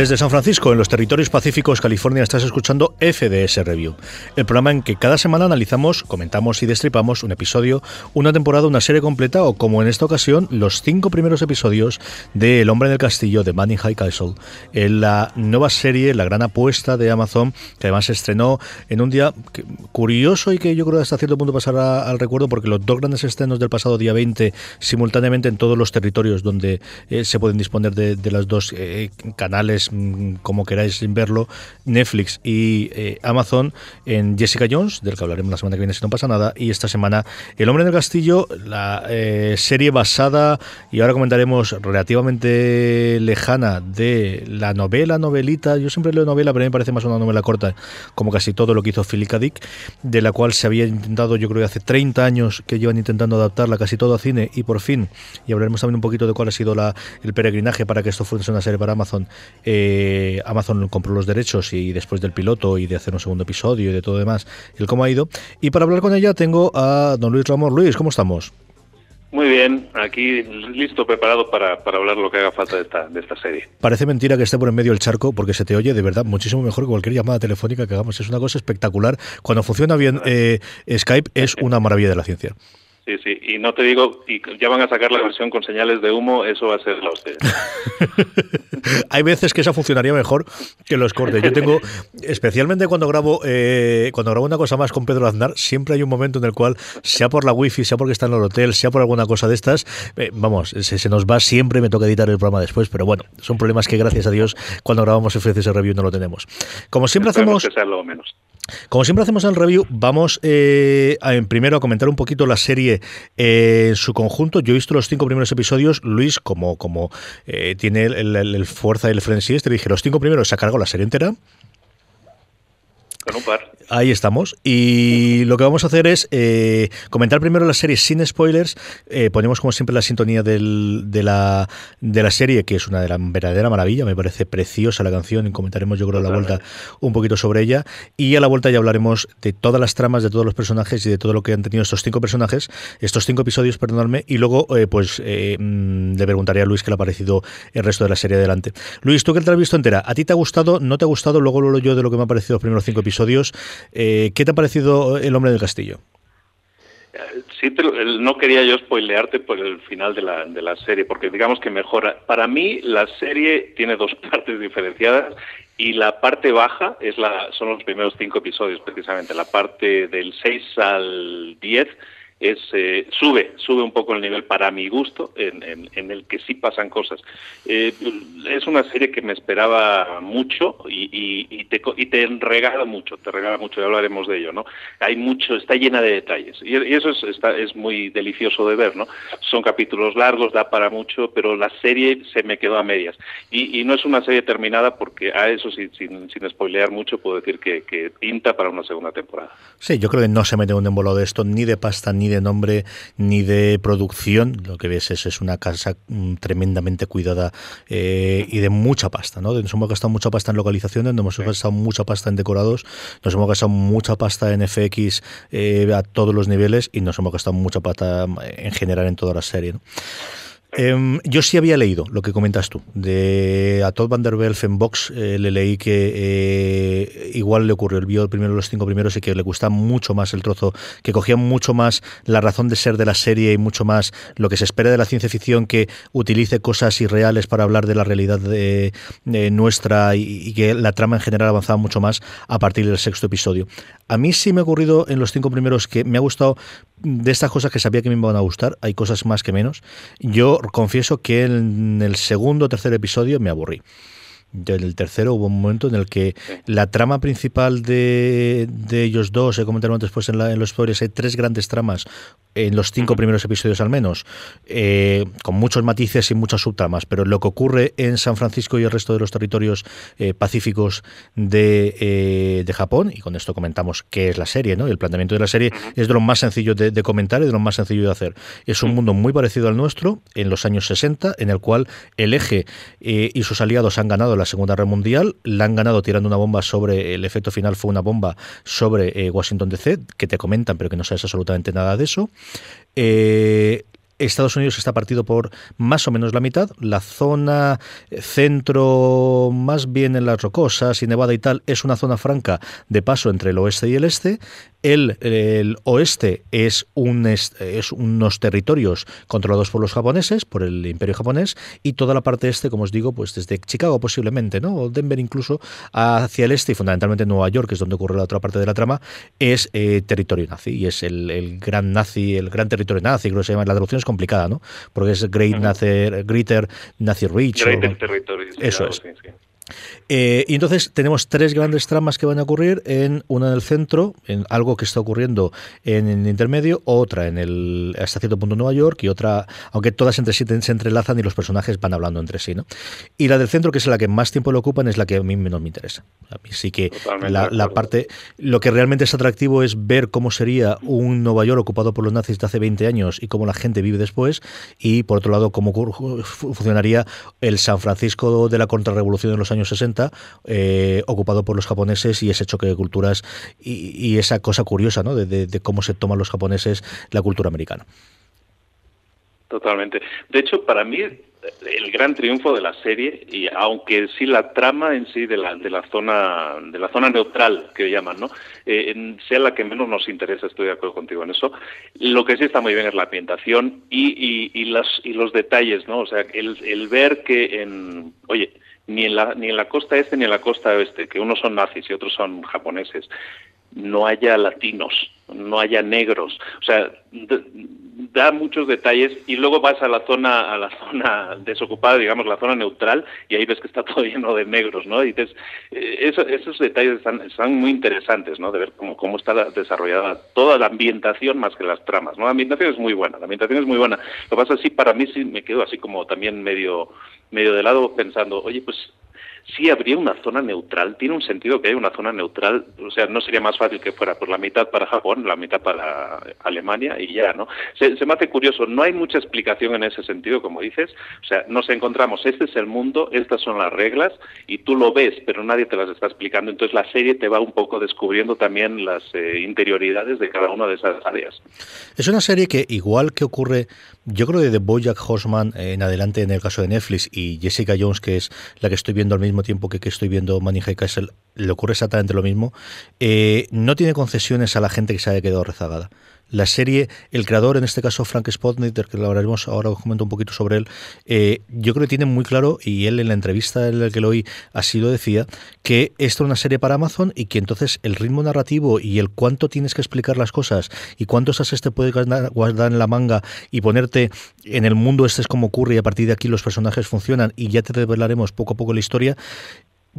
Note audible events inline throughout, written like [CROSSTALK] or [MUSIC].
Desde San Francisco, en los territorios pacíficos, California, estás escuchando FDS Review, el programa en que cada semana analizamos, comentamos y destripamos un episodio, una temporada, una serie completa o, como en esta ocasión, los cinco primeros episodios de El hombre en el castillo de Manning High Castle, en la nueva serie, la gran apuesta de Amazon, que además se estrenó en un día curioso y que yo creo que hasta cierto punto pasará al recuerdo porque los dos grandes estrenos del pasado día 20 simultáneamente en todos los territorios donde eh, se pueden disponer de, los dos eh, canales Mm, como queráis verlo, Netflix y eh, Amazon en Jessica Jones, del que hablaremos la semana que viene si no pasa nada, y esta semana El hombre del castillo, la eh, serie basada, y ahora comentaremos relativamente lejana de la novela, novelita, yo siempre leo novela, pero a mí me parece más una novela corta, como casi todo lo que hizo Philip K. Dick, de la cual se había intentado, yo creo que hace 30 años que llevan intentando adaptarla casi todo a cine, y por fin, y hablaremos también un poquito de cuál ha sido la, el peregrinaje para que esto fuese una serie para Amazon, eh, Amazon compró los derechos y después del piloto y de hacer un segundo episodio y de todo demás, el cómo ha ido. Y para hablar con ella tengo a don Luis Ramón. Luis, ¿cómo estamos? Muy bien, aquí listo, preparado para, para, hablar lo que haga falta de esta, de esta serie. Parece mentira que esté por en medio del charco porque se te oye de verdad muchísimo mejor que cualquier llamada telefónica que hagamos. Es una cosa espectacular. Cuando funciona bien eh, Skype es una maravilla de la ciencia. Sí, sí, y no te digo, y ya van a sacar la versión con señales de humo, eso va a ser la hostia. [LAUGHS] Hay veces que esa funcionaría mejor que los cortes. Yo tengo, especialmente cuando grabo eh, cuando grabo una cosa más con Pedro Aznar, siempre hay un momento en el cual, sea por la wifi, sea porque está en el hotel, sea por alguna cosa de estas, eh, vamos, se, se, nos va siempre, me toca editar el programa después, pero bueno, son problemas que gracias a Dios cuando grabamos el FCS Review no lo tenemos. Como siempre Esperemos hacemos... Que sea lo menos. Como siempre hacemos en el review, vamos eh, primero a comentar un poquito la serie en su conjunto. Yo he visto los cinco primeros episodios. Luis, como, como eh, tiene el, el, el, fuerza y el frenzy, te dije, los cinco primeros se ha cargado la serie entera. Con un par. Ahí estamos. Y lo que vamos a hacer es eh, comentar primero la serie sin spoilers. Eh, ponemos como siempre la sintonía del, de, la, de la serie, que es una de la verdadera maravilla. Me parece preciosa la canción. Y comentaremos, yo creo, a la vuelta un poquito sobre ella. Y a la vuelta ya hablaremos de todas las tramas, de todos los personajes y de todo lo que han tenido estos cinco personajes, estos cinco episodios, perdonadme. Y luego, eh, pues, eh, le preguntaría a Luis qué le ha parecido el resto de la serie adelante. Luis, tú que te la has visto entera, ¿a ti te ha gustado? ¿No te ha gustado? Luego lo yo de lo que me ha parecido los primeros cinco episodios. Eh, ¿Qué te ha parecido El hombre del castillo? Sí, pero no quería yo spoilearte por el final de la, de la serie, porque digamos que mejora. Para mí, la serie tiene dos [LAUGHS] partes diferenciadas y la parte baja es la, son los primeros cinco episodios, precisamente. La parte del 6 al 10 es eh, sube sube un poco el nivel para mi gusto en, en, en el que sí pasan cosas. Eh, es una serie que me esperaba mucho y, y, y, te y te regala mucho te regala mucho ya hablaremos de ello no hay mucho está llena de detalles y, y eso es está, es muy delicioso de ver no son capítulos largos da para mucho pero la serie se me quedó a medias. Y, no es una serie terminada porque a eso sin, sin, sin spoilear mucho puedo decir que, que pinta para una segunda temporada. Sí yo creo que no se mete un embolado de esto ni de pasta ni de nombre ni de producción. Lo que ves es, es una casa mm, tremendamente cuidada eh, y de mucha pasta. ¿no? Nos hemos gastado mucha pasta en localizaciones, nos hemos sí. gastado mucha pasta en decorados, nos hemos gastado mucha pasta en FX eh, a todos los niveles y nos hemos gastado mucha pasta en general en toda la serie. ¿no? Em, yo sí había leído lo que comentas tú. De a Todd Van Der en Vox eh, le leí que eh, igual le ocurrió, el vio primero los cinco primeros y que le gustaba mucho más el trozo, que cogía mucho más la razón de ser de la serie y mucho más lo que se espera de la ciencia ficción que utilice cosas irreales para hablar de la realidad de, nuestra y, y, que la trama en general avanzaba mucho más a partir del sexto episodio. A mí sí me ha ocurrido en los cinco primeros que me ha gustado de estas cosas que sabía que me iban a gustar, hay cosas más que menos. Yo confieso que en el segundo o tercer episodio me aburrí. En el tercero hubo un momento en el que la trama principal de, ellos dos, se comentaron después en, en los spoilers, hay tres grandes tramas en los cinco primeros episodios al menos, eh, con muchos matices y muchas subtramas, pero lo que ocurre en San Francisco y el resto de los territorios eh, pacíficos de, eh, de, Japón, y con esto comentamos qué es la serie, ¿no? el planteamiento de la serie es de lo más sencillo de, de, comentar y de lo más sencillo de hacer. Es un mundo muy parecido al nuestro, en los años 60, en el cual el eje y sus aliados han ganado la Segunda Guerra Mundial, la han ganado tirando una bomba sobre, el efecto final fue una bomba sobre Washington DC, que te comentan, pero que no sabes absolutamente nada de eso. Eh, Estados Unidos está partido por más o menos la mitad. La zona centro, más bien en las rocosas y Nevada y tal, es una zona franca de paso entre el oeste y el este. El, oeste es, un, es unos territorios controlados por los japoneses, por el imperio japonés, y toda la parte este, como os digo, pues desde Chicago posiblemente, ¿no? o Denver incluso, hacia el este y fundamentalmente Nueva York, que es donde ocurre la otra parte de la trama, es eh, territorio nazi, y es el, gran nazi, el gran territorio nazi, creo que se llama, la traducción es complicada, ¿no? porque es Great Nazi, Greater Nazi Rich. Greater Territory. Eso es. Eh, y entonces tenemos tres grandes tramas que van a ocurrir, en una en el centro, en algo que está ocurriendo en el intermedio, otra en el hasta cierto punto Nueva York y otra, aunque todas entre sí se entrelazan y los personajes van hablando entre sí, ¿no? Y la del centro, que es la que más tiempo le ocupan, es la que a mí menos me interesa. A mí sí que la, parte, lo que realmente es atractivo es ver cómo sería un Nueva York ocupado por los nazis de hace 20 años y cómo la gente vive después, y por otro lado, cómo funcionaría el San Francisco de la contrarrevolución de los años 60 eh, ocupado por los japoneses y ese choque de culturas y, esa cosa curiosa ¿no? de, cómo se toman los japoneses la cultura americana. Totalmente. De hecho, para mí el gran triunfo de la serie y aunque sí la trama en sí de la, de la zona de la zona neutral que llaman no eh, sea la que menos nos interesa estoy de acuerdo contigo en eso lo que sí está muy bien es la ambientación y, y, las y los detalles no o sea el, el ver que en oye ni en la, ni en la costa este ni en la costa oeste, que unos son nazis y otros son japoneses, no haya latinos, no haya negros, o sea, da muchos detalles y luego vas a la zona a la zona [LAUGHS] desocupada, digamos, la zona neutral y ahí ves que está [LAUGHS] todo lleno de negros, ¿no? Y dices, eh, esos detalles están, están, muy interesantes, ¿no? De ver cómo, cómo está desarrollada toda la ambientación más que las tramas, ¿no? La ambientación es muy buena, la ambientación es muy buena. Lo que pasa es que para mí sí me quedo así como también medio medio de lado pensando, oye, pues sí habría una zona neutral, tiene un sentido que haya una zona neutral, o sea, no sería más fácil que fuera por la mitad para Japón, la mitad para Alemania y ya, ¿no? Se, me hace curioso, no hay mucha explicación en ese sentido, como dices, o sea, nos encontramos, este es el mundo, estas son las reglas y tú lo ves, pero nadie te las está explicando, entonces la serie te va un poco descubriendo también las eh, interioridades de cada una de esas áreas. Es una serie que, igual que ocurre, yo creo de The Bojack Horseman en adelante en el caso de Netflix y Jessica Jones, que es la que estoy viendo al mismo tiempo que, que estoy viendo Money High Castle, le ocurre exactamente lo mismo. Eh, no tiene concesiones a la gente que se haya quedado rezagada. La serie, el creador, en este caso Frank Spotnik, que lo hablaremos ahora, os comento un poquito sobre él, eh, yo creo que tiene muy claro, y él en la entrevista en la que lo oí así lo decía, que esto es una serie para Amazon y que entonces el ritmo narrativo y el cuánto tienes que explicar las cosas y cuántos ases te puedes guardar en la manga y ponerte en el mundo este es como ocurre y a partir de aquí los personajes funcionan y ya te revelaremos poco a poco la historia,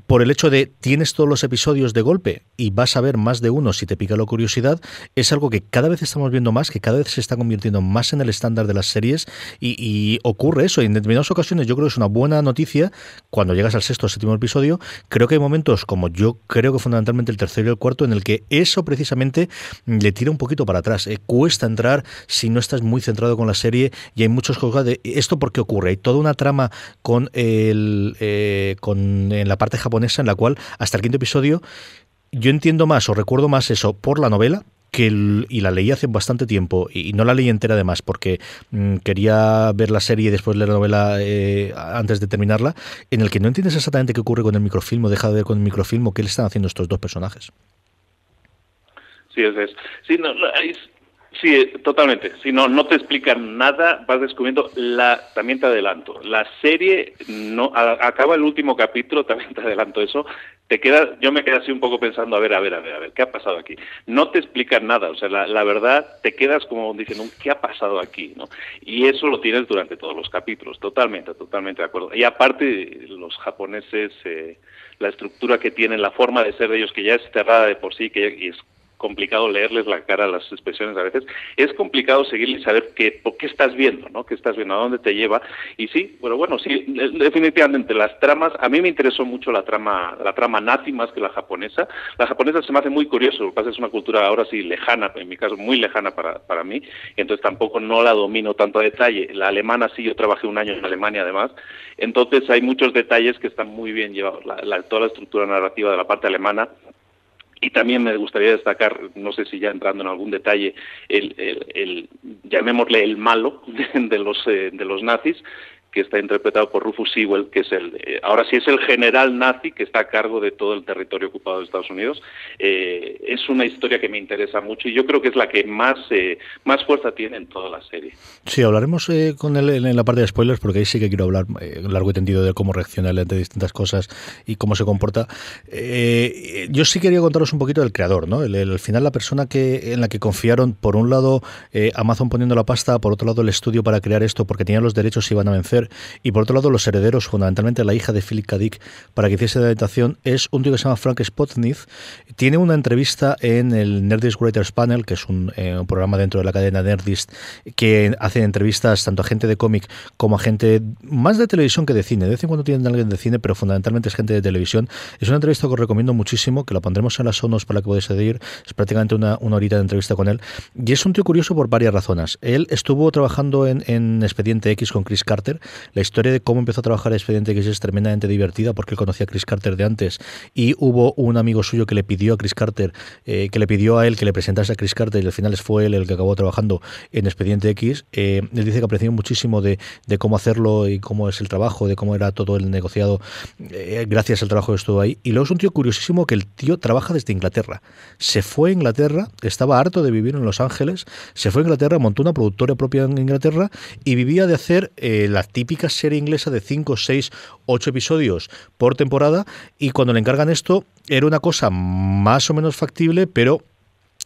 por el hecho de tienes todos los episodios de golpe y vas a ver más de uno si te pica la curiosidad, es algo que cada vez estamos viendo más, que cada vez se está convirtiendo más en el estándar de las series y, ocurre eso. En determinadas ocasiones yo creo que es una buena noticia cuando llegas al sexto o séptimo episodio. Creo que hay momentos como yo creo que fundamentalmente el tercero y el cuarto en el que eso precisamente le tira un poquito para atrás. Eh, cuesta entrar si no estás muy centrado con la serie y hay muchos juegos de esto porque ocurre. Hay toda una trama con el eh, con en la parte japonesa en la cual hasta el quinto episodio yo entiendo más o recuerdo más eso por la novela que y la leí hace bastante tiempo y, no la leí entera además porque mm, quería ver la serie y después leer la novela eh, antes de terminarla, en el que no entiendes exactamente qué ocurre con el microfilm o deja de ver con el microfilm o qué le están haciendo estos dos personajes. Sí, es, es. Sí, no, Sí, totalmente. Si no, no te explican nada, vas descubriendo la. También te adelanto. La serie no acaba el último capítulo, [LAUGHS] también te adelanto eso. Te queda, yo me quedé así un poco pensando, a ver, a ver, a ver, a ver, ¿qué ha pasado aquí? No te explican nada, o sea, la, verdad te quedas como diciendo, ¿qué ha pasado aquí? ¿no? Y eso lo tienes durante todos los capítulos, totalmente, totalmente de acuerdo. Y aparte, los japoneses, eh, la estructura que tienen, la forma de ser de ellos, que ya es cerrada de por sí, que es complicado leerles la cara a las expresiones a veces, es complicado seguirle y saber qué, qué estás viendo, ¿no? ¿Qué estás viendo? ¿A dónde te lleva? Y sí, bueno, bueno, sí, definitivamente las tramas, a mí me interesó mucho la trama, la trama más que la japonesa. La japonesa se me hace muy curioso, lo que pasa es una cultura ahora sí lejana, en mi caso muy lejana para, para mí, entonces tampoco no la domino tanto a detalle. La alemana sí, yo trabajé un año en Alemania además, entonces hay muchos detalles que están muy bien llevados. La, toda la estructura narrativa de la parte alemana y también me gustaría destacar, no sé si ya entrando en algún detalle, el, el, llamémosle el malo [LAUGHS] de, los, eh, de los nazis, que está interpretado por Rufus Sewell, que es el, eh, ahora sí es el general nazi que está a cargo de todo el territorio ocupado de Estados Unidos. Eh, es una historia que me interesa mucho y yo creo que es la que más, eh, más fuerza tiene en toda la serie. Sí, hablaremos con él en la parte de spoilers, porque ahí sí que quiero hablar largo y tendido de cómo reacciona él ante distintas cosas y cómo se comporta. yo sí quería contaros un poquito del creador, ¿no? El, al final la persona que en la que confiaron, por un lado Amazon poniendo la pasta, por otro lado el estudio para crear esto, porque tenían los derechos y iban a vencer y por otro lado los herederos, fundamentalmente la hija de Philip K. Dick, para que hiciese la adaptación, es un tío que se llama Frank Spotnith. Tiene una entrevista en el Nerdist Writers Panel, que es eh, un, programa dentro de la cadena Nerdist, que hace entrevistas tanto a gente de cómic como a gente más de televisión que de cine. De vez en cuando tienen alguien de cine, pero fundamentalmente es gente de televisión. Es una entrevista que os recomiendo muchísimo, que la pondremos en las sonos para que podáis seguir. Es prácticamente una, una horita de entrevista con él. Y es un tío curioso por varias razones. Él estuvo trabajando en, en Expediente X con Chris Carter. La historia de cómo empezó a trabajar Expediente X es tremendamente divertida porque él conocía a Chris Carter de antes y hubo un amigo suyo que le pidió a Chris Carter, eh, que le pidió a él que le presentase a Chris Carter y al final fue él el que acabó trabajando en Expediente X. Eh, él dice que apreció muchísimo de, cómo hacerlo y cómo es el trabajo, de cómo era todo el negociado eh, gracias al trabajo que estuvo ahí. Y luego es un tío curiosísimo que el tío trabaja desde Inglaterra. Se fue a Inglaterra, estaba harto de vivir en Los Ángeles, se fue a Inglaterra, montó una productora propia en Inglaterra y vivía de hacer la típica serie inglesa de 5, 6, 8 episodios por temporada y cuando le encargan esto era una cosa más o menos factible, pero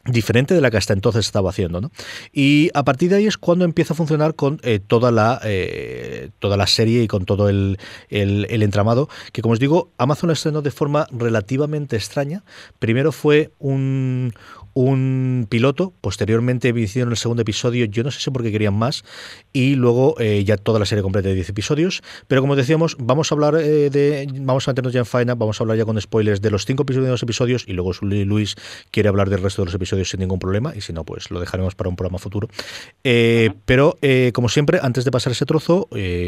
diferente de la que hasta entonces estaba haciendo. ¿no? Y a partir de ahí es cuando empieza a funcionar con eh, toda, la, eh, toda la serie y con todo el, el, el, entramado, que como os digo, Amazon estrenó de forma relativamente extraña. Primero fue un, un piloto, posteriormente hicieron el segundo episodio, yo no sé si porque querían más, y luego eh, ya toda la serie completa de 10 episodios, pero como decíamos, vamos a hablar eh, de, vamos a meternos ya en faena, vamos a hablar ya con spoilers de los cinco primeros episodios, y luego Luis quiere hablar del resto de los episodios sin ningún problema, y si no, pues lo dejaremos para un programa futuro. Eh, pero, como siempre, antes de pasar ese trozo,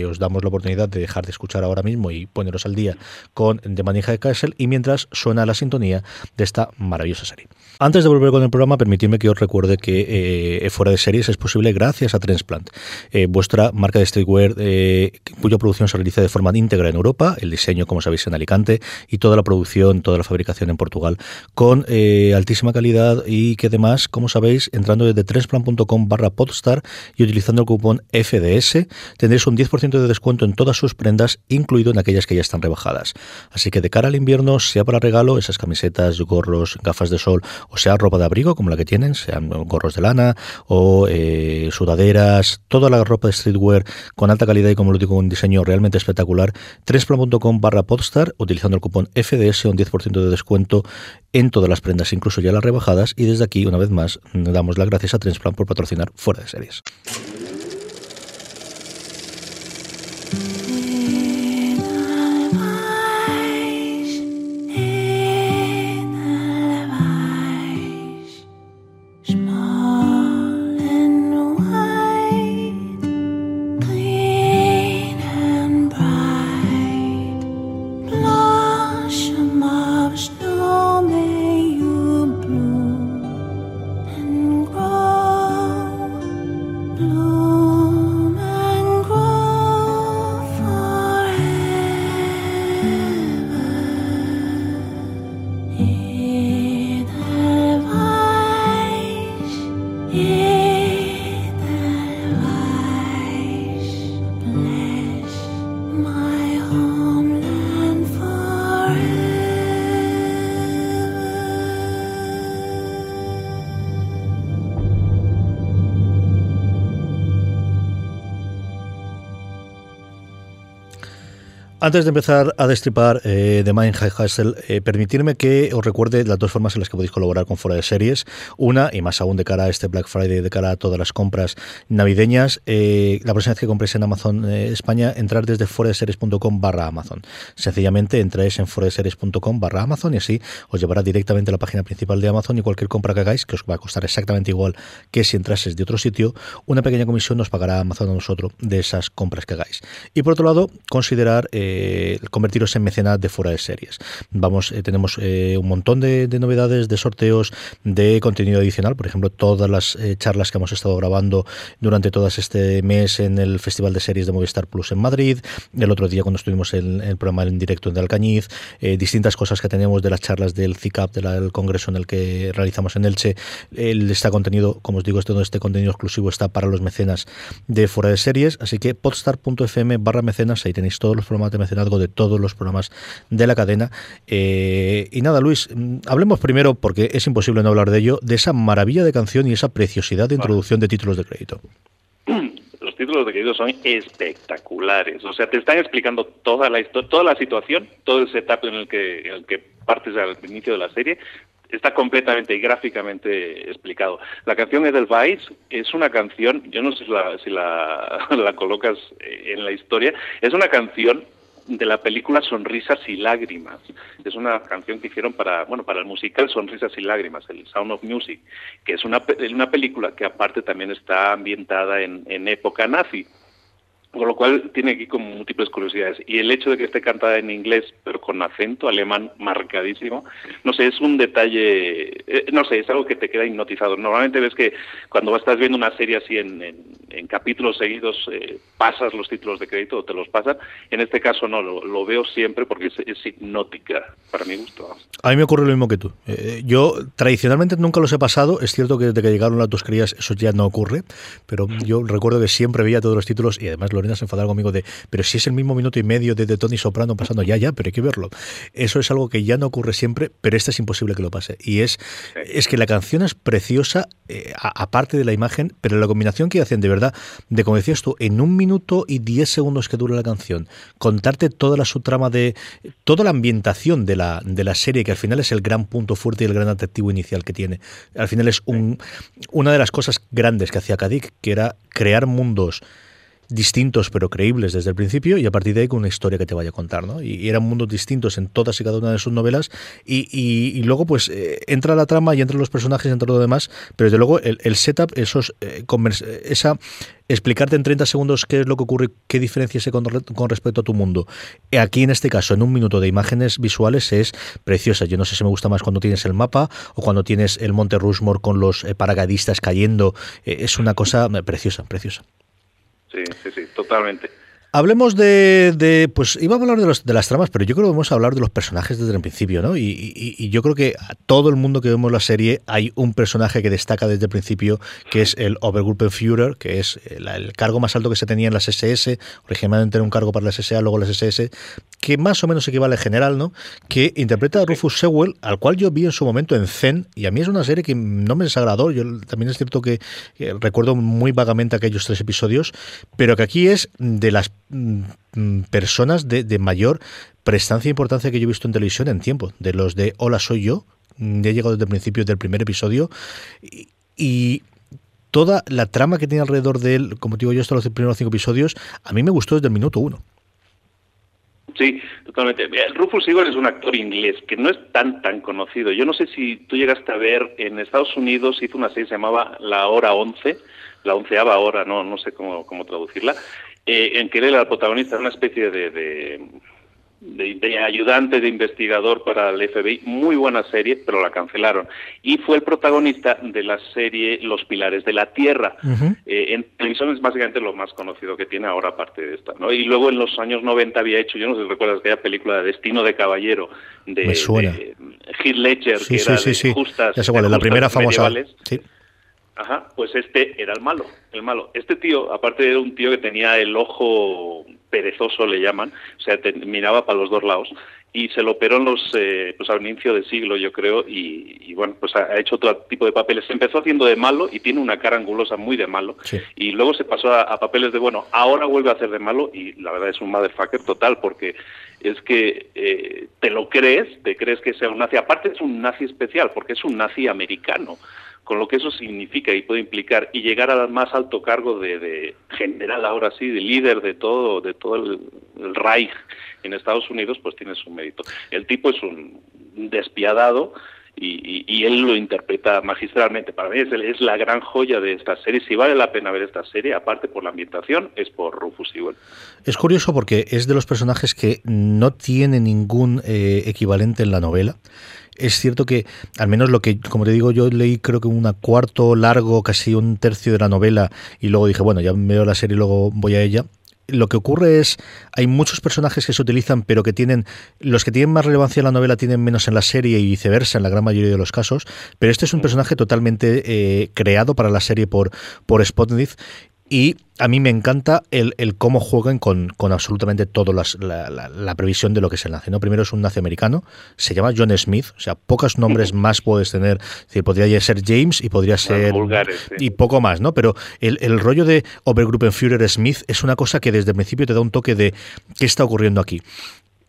os damos la oportunidad de dejar de escuchar ahora mismo y poneros al día con The Manija de Castle, y mientras suena la sintonía de esta maravillosa serie. Antes de volver con el programa, permitidme que os recuerde que eh, Fuera de Series es posible gracias a Transplant, eh, vuestra marca de streetwear eh, cuya producción se realiza de forma íntegra en Europa, el diseño, como sabéis, en Alicante y toda la producción, toda la fabricación en Portugal, con altísima calidad y que además, como sabéis, entrando desde transplant.com barra podstar y utilizando el cupón FDS, tendréis un 10% de descuento en todas sus prendas, incluido en aquellas que ya están rebajadas. Así que de cara al invierno, sea para regalo, esas camisetas, gorros, gafas de sol o sea ropa de abrigo como la que tienen, sean gorros de lana o eh, sudaderas, toda la ropa de streetwear con alta calidad y como lo digo, un diseño realmente espectacular, Tresplan.com barra podstar utilizando el cupón FDS, un 10% de descuento en todas las prendas, incluso ya las rebajadas y desde aquí, una vez más, damos las gracias a Transplan por patrocinar fuera de series. Antes de empezar a destripar eh, The Mind High Hustle, eh, permitirme que os recuerde las dos formas en las que podéis colaborar con Fuera de Series. Una, y más aún de cara a este Black Friday, de cara a todas las compras navideñas, eh, la próxima vez que compréis en Amazon eh, España, entrar desde foradeseries.com barra Amazon. Sencillamente entráis en foradeseries.com barra Amazon y así os llevará directamente a la página principal de Amazon y cualquier compra que hagáis, que os va a costar exactamente igual que si entrases de otro sitio, una pequeña comisión nos pagará Amazon a nosotros de esas compras que hagáis. Y por otro lado, considerar eh, convertiros en mecenas de fuera de series. Vamos, eh, tenemos eh, un montón de, de, novedades, de sorteos, de contenido adicional. Por ejemplo, todas las eh, charlas que hemos estado grabando durante todo este mes en el Festival de Series de Movistar Plus en Madrid. El otro día cuando estuvimos en, el programa en directo en Alcañiz. distintas cosas que tenemos de las charlas del CICAP, del congreso en el que realizamos en Elche. El, está contenido, como os digo, este, este contenido exclusivo está para los mecenas de fuera de series. Así que podstar.fm barra mecenas, ahí tenéis todos los programas de mecenazgo de todos los programas de la cadena. Eh, y nada, Luis, mm, hablemos primero, porque es imposible no hablar de ello, de esa maravilla de canción y esa preciosidad de introducción de títulos de crédito. [CLEARS THROAT] Los títulos de crédito son espectaculares. O sea, te están explicando toda la toda la situación, todo el setup en el que, en el que partes al inicio de la serie, está completamente y gráficamente explicado. La canción Edelweiss es una canción, yo no sé si la, si la, [LAUGHS] la colocas en la historia, es una canción de la película Sonrisas y Lágrimas. Es una canción que hicieron para, bueno, para el musical Sonrisas y Lágrimas, el Sound of Music, que es una, una película que aparte también está ambientada en, en época nazi. Con lo cual tiene aquí como múltiples curiosidades. Y el hecho de que esté cantada en inglés, pero con acento alemán marcadísimo, no sé, es un detalle, eh, no sé, es algo que te queda hipnotizado. Normalmente ves que cuando estás viendo una serie así en, en, en capítulos seguidos, eh, pasas los títulos de crédito o te los pasan. En este caso no, lo, lo veo siempre porque es, es, hipnótica, para mi gusto. A mí me ocurre lo mismo que tú. Eh, yo tradicionalmente nunca los he pasado. Es cierto que desde que llegaron las dos crías eso ya no ocurre, pero yo recuerdo que siempre veía todos los títulos y además Lorena se enfadaba conmigo de, pero si es el mismo minuto y medio de, de Tony Soprano pasando, ya, ya, pero hay que verlo. Eso es algo que ya no ocurre siempre, pero este es imposible que lo pase. Y es, es que la canción es preciosa, eh, aparte de la imagen, pero la combinación que hacen de verdad, de como decías tú, en un minuto y diez segundos que dura la canción, contarte toda la subtrama de, toda la ambientación de la, de la serie, que al final es el gran punto fuerte y el gran atractivo inicial que tiene. Al final es un, una de las cosas grandes que hacía Kadik, que era crear mundos distintos pero creíbles desde el principio y a partir de ahí con una historia que te vaya a contar, ¿no? Y, y eran mundos distintos en todas y cada una de sus novelas y, y, y luego pues eh, entra la trama y entran los personajes, entra lo demás, pero desde luego el, setup, esos, eh, esa explicarte en 30 segundos qué es lo que ocurre, qué diferencia con, con, respecto a tu mundo. Aquí en este caso, en un minuto de imágenes visuales es preciosa. Yo no sé si me gusta más cuando tienes el mapa o cuando tienes el Monte Rushmore con los eh, paragadistas cayendo. Eh, es una cosa preciosa, preciosa. Sí, sí, sí, totalmente. Hablemos de, pues iba a hablar de, los, de las tramas, pero yo creo que vamos a hablar de los personajes desde el principio, ¿no? Y, y, y, yo creo que a todo el mundo que vemos la serie hay un personaje que destaca desde el principio, que es el Obergruppenführer, que es el, el cargo más alto que se tenía en las SS, originalmente era un cargo para las SA, luego las SS, que más o menos equivale a general, ¿no? Que interpreta a Rufus Sewell, al cual yo vi en su momento en Zen, y a mí es una serie que no me desagradó. Yo también es cierto que, recuerdo muy vagamente aquellos tres episodios, pero que aquí es de las mm, personas de, de, mayor prestancia e importancia que yo he visto en televisión en tiempo, de los de Hola soy yo, he llegado desde el principio del primer episodio, y, y toda la trama que tiene alrededor de él, como digo yo, hasta los primeros cinco episodios, a mí me gustó desde el minuto uno. Sí, totalmente. Rufus Sewell es un actor inglés que no es tan tan conocido. Yo no sé si tú llegaste a ver en Estados Unidos hizo una serie que se llamaba La Hora 11, la onceava hora, no no sé cómo, cómo traducirla, eh, en que él era el protagonista de una especie de, de de, de, ayudante de investigador para el FBI, muy buena serie, pero la cancelaron. Y fue el protagonista de la serie Los Pilares de la Tierra. Uh -huh. eh, en televisión es básicamente lo más conocido que tiene ahora, aparte de esta. ¿no? Y luego en los años 90 había hecho, yo no sé si recuerdas aquella película de Destino de Caballero de, Me suena. de Heath Ledger, sí, que era sí, de justas. Ya sé cuál es, la primera famosa. Sí. Ajá, pues este era el malo, el malo. Este tío, aparte era un tío que tenía el ojo perezoso le llaman, o sea, te, miraba para los dos lados y se lo operó en los, eh, pues al inicio del siglo, yo creo, y, bueno, pues ha, hecho otro tipo de papeles. Se empezó haciendo de malo y tiene una cara angulosa muy de malo, y luego se pasó a, papeles de bueno, ahora vuelve a hacer de malo, y la verdad es un motherfucker total, porque es que eh, te lo crees, te crees que sea un nazi, aparte es un nazi especial, porque es un nazi americano con lo que eso significa y puede implicar y llegar al más alto cargo de, general ahora sí de líder de todo de todo el, Reich en Estados Unidos pues tiene su mérito. El tipo es un despiadado y, él lo interpreta magistralmente. Para mí es, es, la gran joya de esta serie. Si vale la pena ver esta serie, aparte por la ambientación, es por Rufus Sewell. Es curioso porque es de los personajes que no tiene ningún eh, equivalente en la novela es cierto que, al menos lo que, como te digo, yo leí creo que un cuarto largo, casi un tercio de la novela, y luego dije, bueno, ya veo la serie y luego voy a ella lo que ocurre es hay muchos personajes que se utilizan pero que tienen los que tienen más relevancia en la novela tienen menos en la serie y viceversa en la gran mayoría de los casos pero este es un personaje totalmente eh, creado para la serie por por Spotnitz y a mí me encanta el, cómo juegan con, absolutamente toda la, previsión de lo que es el nazi. ¿no? Primero es un nazi americano, se llama John Smith, o sea, pocos nombres [LAUGHS] más puedes tener. podría ser James y podría ser. Y poco más, ¿no? Pero el, el rollo de Obergruppenführer Smith es una cosa que desde el principio te da un toque de qué está ocurriendo aquí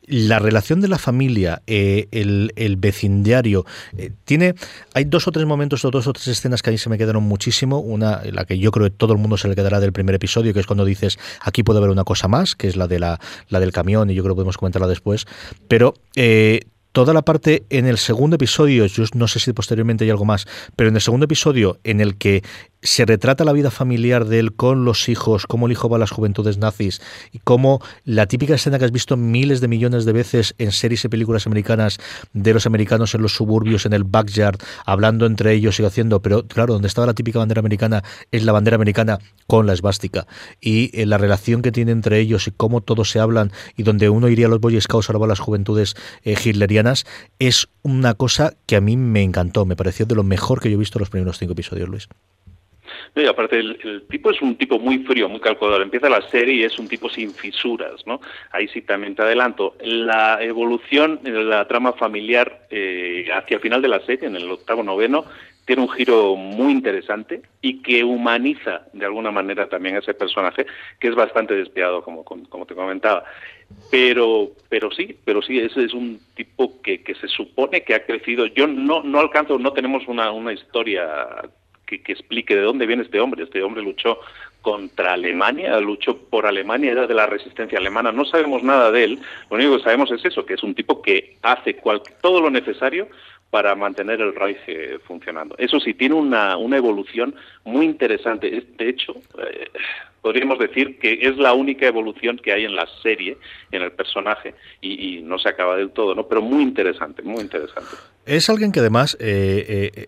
la relación de la familia, eh, el, vecindario, eh, tiene, hay dos o tres momentos o dos o tres escenas que a mí se me quedaron muchísimo. Una, la que yo creo que todo el mundo se le quedará del primer episodio, que es cuando dices, aquí puede haber una cosa más, que es la de la, la del camión, y yo creo que podemos comentarla después. Pero eh, toda la parte en el segundo episodio, yo no sé si posteriormente hay algo más, pero en el segundo episodio en el que se retrata la vida familiar de él con los hijos, cómo el hijo va a las juventudes nazis y cómo la típica escena que has visto miles de millones de veces en series y películas americanas de los americanos en los suburbios, en el backyard, hablando entre ellos y haciendo, pero claro, donde estaba la típica bandera americana es la bandera americana con la esvástica. Y eh, la relación que tiene entre ellos y cómo todos se hablan y donde uno iría a los Boy Scouts ahora a las juventudes eh, hitlerianas es una cosa que a mí me encantó, me pareció de lo mejor que yo he visto en los primeros cinco episodios, Luis y aparte, el, tipo es un tipo muy frío, muy calculador. Empieza la serie y es un tipo sin fisuras, ¿no? Ahí sí también te adelanto. La evolución en la trama familiar eh, hacia el final de la serie, en el octavo noveno, tiene un giro muy interesante y que humaniza de alguna manera también a ese personaje, que es bastante despiadado, como, como te comentaba. Pero, pero sí, pero sí, ese es un tipo que, que se supone que ha crecido. Yo no, no alcanzo, no tenemos una, una historia que, explique de dónde viene este hombre. Este hombre luchó contra Alemania, luchó por Alemania, era de la resistencia alemana. No sabemos nada de él. Lo único que sabemos es eso, que es un tipo que hace todo lo necesario para mantener el Reich eh, funcionando. Eso sí, tiene una, una evolución muy interesante. De hecho, eh, podríamos decir que es la única evolución que hay en la serie, en el personaje, y, no se acaba del todo, ¿no? Pero muy interesante, muy interesante. Es alguien que además eh,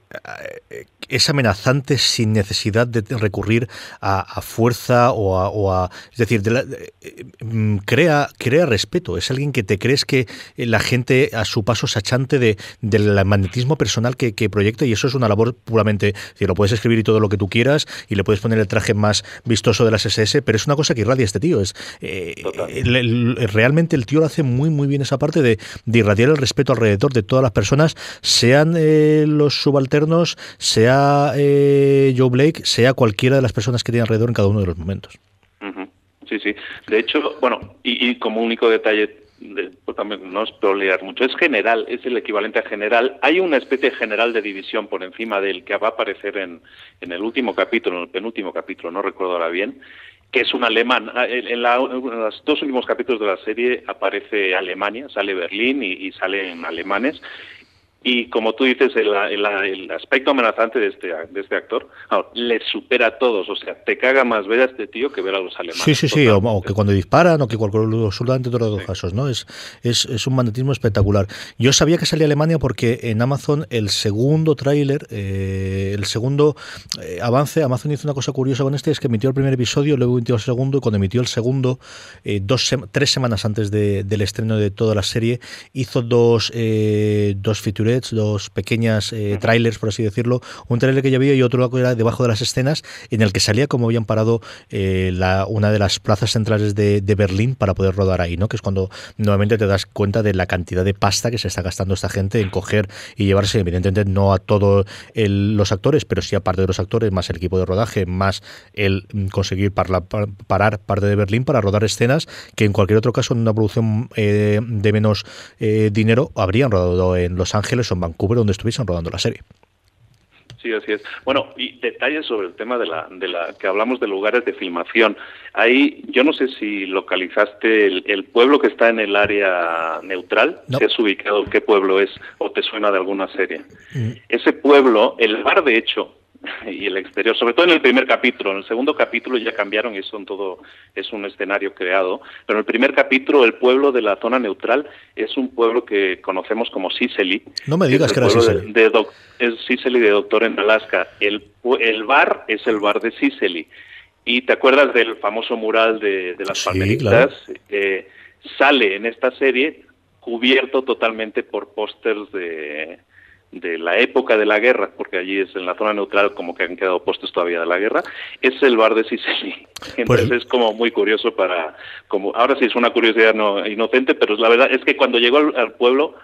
es amenazante sin necesidad de recurrir a, fuerza o a, es decir, eh, mm, crea, crea respeto. Es alguien que te crees que la gente a su paso se achante de, del magnetismo personal que, proyecta y eso es una labor puramente, si lo puedes escribir y todo lo que tú quieras y le puedes poner el traje más vistoso de las SS, pero es una cosa que irradia este tío. Es eh, realmente el tío lo hace muy muy bien esa parte de, irradiar el respeto alrededor de todas las personas, sean eh, los subalternos, sea eh, Joe Blake, sea cualquiera de las personas que tiene alrededor en cada uno de los momentos. Sí, sí. De hecho, bueno, y, como único detalle, pues también no es prolear mucho, es general, es el equivalente a general. Hay una especie general de división por encima del que va a aparecer en, en el último capítulo, en el penúltimo capítulo, no recuerdo ahora bien, que es un alemán. Ah, en, los dos últimos capítulos de la serie aparece Alemania, sale Berlín y, y salen alemanes y como tú dices, el, el, aspecto amenazante de este, de este actor le supera a todos. O sea, te caga más ver a este tío que ver a los alemanes. Sí, sí, sí. O, que cuando disparan o que cualquier absolutamente todos los casos. ¿no? Es, es, es, un magnetismo espectacular. Yo sabía que salía Alemania porque en Amazon el segundo tráiler, eh, el segundo eh, avance, Amazon hizo una cosa curiosa con este, es que emitió el primer episodio, luego emitió el segundo y cuando emitió el segundo, eh, dos tres semanas antes de, del estreno de toda la serie, hizo dos, dos features dos pequeñas eh, trailers, por así decirlo, un trailer que ya había y otro que era debajo de las escenas, en el que salía como habían parado eh, la, una de las plazas centrales de, Berlín para poder rodar ahí, ¿no? Que es cuando nuevamente te das cuenta de la cantidad de pasta que se está gastando esta gente en coger y llevarse, evidentemente, no a todos los actores, pero sí a parte de los actores, más el equipo de rodaje, más el mm, conseguir parar parte de Berlín para rodar escenas que en cualquier otro caso en una producción eh, de menos eh, dinero habrían rodado en Los Ángeles o en Vancouver, donde estuviesen rodando la serie. Sí, así es. Bueno, y detalles sobre el tema de la, de la que hablamos de lugares de filmación. Ahí, yo no sé si localizaste el, pueblo que está en el área neutral, si has ubicado qué pueblo es o te suena de alguna serie. Mm. Ese pueblo, el bar de hecho, [LAUGHS] y el exterior, sobre todo en el primer capítulo. En el segundo capítulo ya cambiaron y son todo es un escenario creado. Pero en el primer capítulo el pueblo de la zona neutral es un pueblo que conocemos como Sicily. No me digas que, era Sicily. De, es Sicily de Doctor en Alaska. El, el bar es el bar de Sicily. Y te acuerdas del famoso mural de, las sí, palmeritas. Eh, sale en esta serie cubierto totalmente por pósters de de la época de la guerra, porque allí es en la zona neutral como que han quedado puestos todavía de la guerra, es el bar de Sicily. [LAUGHS] Entonces pues- es como muy curioso para, como ahora sí es una curiosidad no, inocente, pero la verdad es que cuando llegó al, pueblo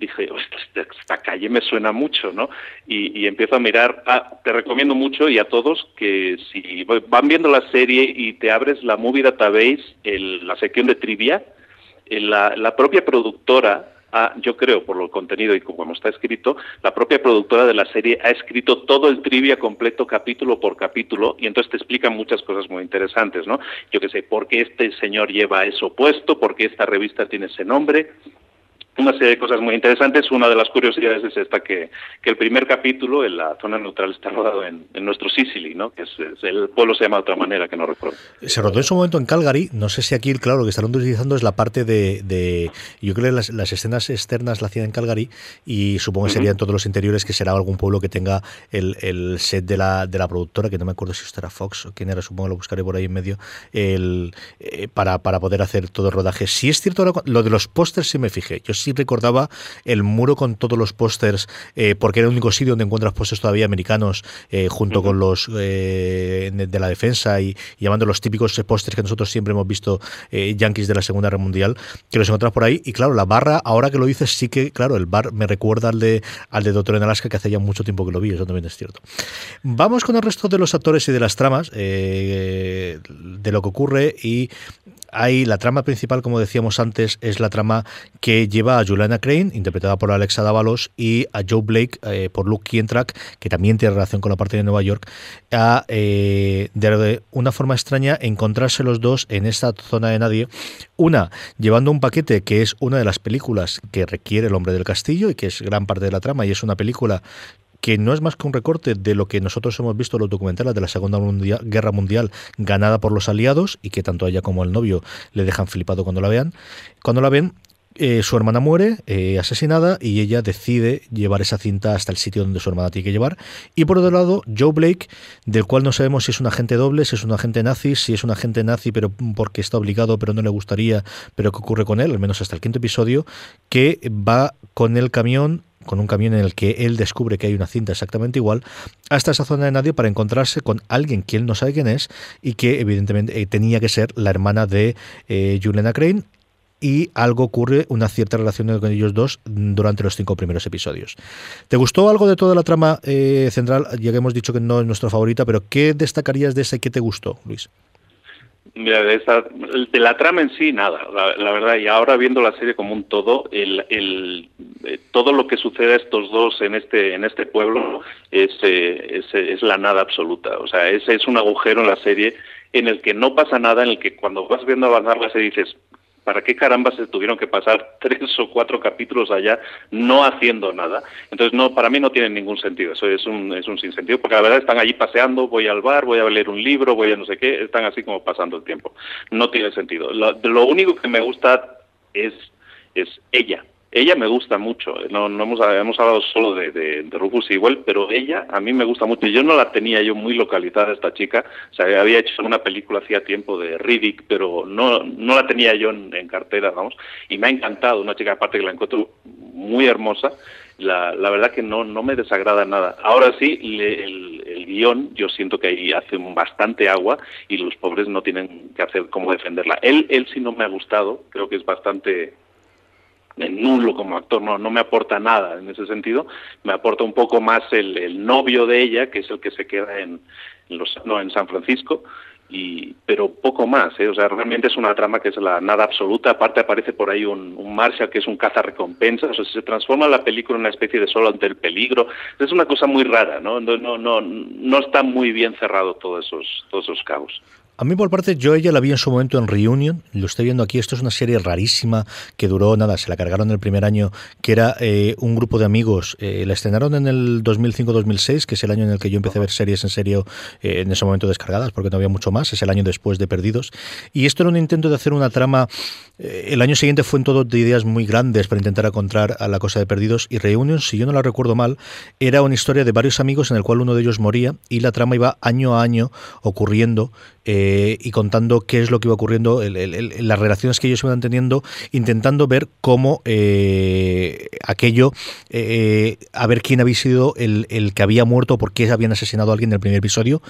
dije, esta, calle me suena mucho, ¿no? Y, empiezo a mirar, ah, te recomiendo mucho y a todos que si van viendo la serie y te abres la Movie Database, el, la sección de trivia, la, la propia productora yo creo, por lo contenido y como está escrito, la propia productora de la serie ha escrito todo el trivia completo capítulo por capítulo y entonces te explican muchas cosas muy interesantes, ¿no? Yo qué sé, por qué este señor lleva eso puesto, por qué esta revista tiene ese nombre, una serie de cosas muy interesantes. Una de las curiosidades es esta que, que el primer capítulo en la zona neutral está rodado en, nuestro Sicily, ¿no? que es, el pueblo se llama de otra manera, que no recuerdo. Se rodó en su momento en Calgary. No sé si aquí, claro, lo que están utilizando es la parte de... de yo creo que las, las, escenas externas la hacían en Calgary y supongo que serían todos los interiores, que será algún pueblo que tenga el, el, set de la, de la productora, que no me acuerdo si esto era Fox o quién era, supongo que lo buscaré por ahí en medio, el, eh, para, para poder hacer todo el rodaje. Si es cierto, lo de los pósters sí me fijé. Yo sí recordaba el muro con todos los pósters, eh, porque era el único sitio donde encuentras pósters todavía americanos eh, junto con los eh, de la defensa y, llamando los típicos pósters que nosotros siempre hemos visto yankees de la Segunda Guerra Mundial, que los encuentras por ahí. Y claro, la barra, ahora que lo dices, sí que, claro, el bar me recuerda al de, al de Doctor en Alaska, que hace ya mucho tiempo que lo vi, eso también es cierto. Vamos con el resto de los actores y de las tramas, de lo que ocurre y hay la trama principal, como decíamos antes, es la trama que lleva a Juliana Crane, interpretada por Alexa Dávalos, y a Joe Blake eh, por Luke Kientrak, que también tiene relación con la parte de Nueva York, a eh, de una forma extraña encontrarse los dos en esta zona de nadie. Una, llevando un paquete que es una de las películas que requiere El hombre del castillo y que es gran parte de la trama, y es una película que no es más que un recorte de lo que nosotros hemos visto en los documentales de la Segunda Guerra Mundial ganada por los aliados y que tanto ella como el novio le dejan flipado cuando la vean. Cuando la ven, eh, su hermana muere, eh, asesinada, y ella decide llevar esa cinta hasta el sitio donde su hermana tiene que llevar. Y por otro lado, Joe Blake, del cual no sabemos si es un agente doble, si es un agente nazi, si es un agente nazi, pero porque está obligado, pero no le gustaría, pero ¿qué ocurre con él? Al menos hasta el quinto episodio, que va con el camión con un camión en el que él descubre que hay una cinta exactamente igual, hasta esa zona de nadie para encontrarse con alguien que él no sabe quién es y que evidentemente eh, tenía que ser la hermana de eh, Juliana Crane y algo ocurre, una cierta relación con ellos dos durante los cinco primeros episodios. ¿Te gustó algo de toda la trama eh, central? Ya que hemos dicho que no es nuestra favorita, pero ¿qué destacarías de esa y qué te gustó, Luis? Mira, de, de la trama en sí, nada, la, verdad, y ahora viendo la serie como un todo, el, el, eh, todo lo que sucede a estos dos en este, en este pueblo es, eh, es, es, la nada absoluta. O sea, ese es un agujero en la serie en el que no pasa nada, en el que cuando vas viendo avanzar la serie dices, ¿Para qué caramba se tuvieron que pasar [LAUGHS] tres o cuatro capítulos allá no haciendo nada? Entonces, no, para mí no tiene ningún sentido. Eso es un, es un sinsentido, porque la verdad están allí paseando, voy al bar, voy a leer un libro, voy a no sé qué, están así como pasando el tiempo. No tiene sentido. Lo, lo único que me gusta es, es ella, ella me gusta mucho, no, no hemos, hablado solo de, de, de Rufus igual, pero ella a mí me gusta mucho. Yo no la tenía yo muy localizada esta chica, o sea, había hecho una película hacía tiempo de Riddick, pero no, no la tenía yo en, cartera, vamos, y me ha encantado, una chica aparte que la encuentro muy hermosa, la, la verdad que no, no me desagrada nada. Ahora sí, el, el guion yo siento que ahí hace bastante agua y los pobres no tienen que hacer cómo defenderla. Él, él sí no me ha gustado, creo que es bastante nulo como actor, no, no me aporta nada en ese sentido, me aporta un poco más el, el novio de ella, que es el que se queda en, los, no, en San Francisco, y, pero poco más, ¿eh? o sea, realmente es una trama que es la nada absoluta, aparte aparece por ahí un, un Marshall que es un cazarrecompensas, o sea, se transforma la película en una especie de solo ante el peligro, es una cosa muy rara, ¿no? No, no, no, no está muy bien cerrado todos esos, todos esos cabos. A mí por parte, yo ella la vi en su momento en Reunion, lo estoy viendo aquí, esto es una serie rarísima que duró, nada, se la cargaron el primer año, que era eh, un grupo de amigos, eh, la estrenaron en el 2005-2006, que es el año en el que yo empecé a ver series en serio, eh, en ese momento descargadas, porque no había mucho más, es el año después de Perdidos, y esto era un intento de hacer una trama, el año siguiente fue en todo de ideas muy grandes para intentar encontrar a la cosa de Perdidos, y Reunion, si yo no la recuerdo mal, era una historia de varios amigos en el cual uno de ellos moría, y la trama iba año a año ocurriendo, eh, y contando qué es lo que iba ocurriendo, el, el, las relaciones que ellos iban teniendo, intentando ver cómo eh, aquello, eh, a ver quién había sido el, el que había muerto, por qué habían asesinado a alguien en el primer episodio,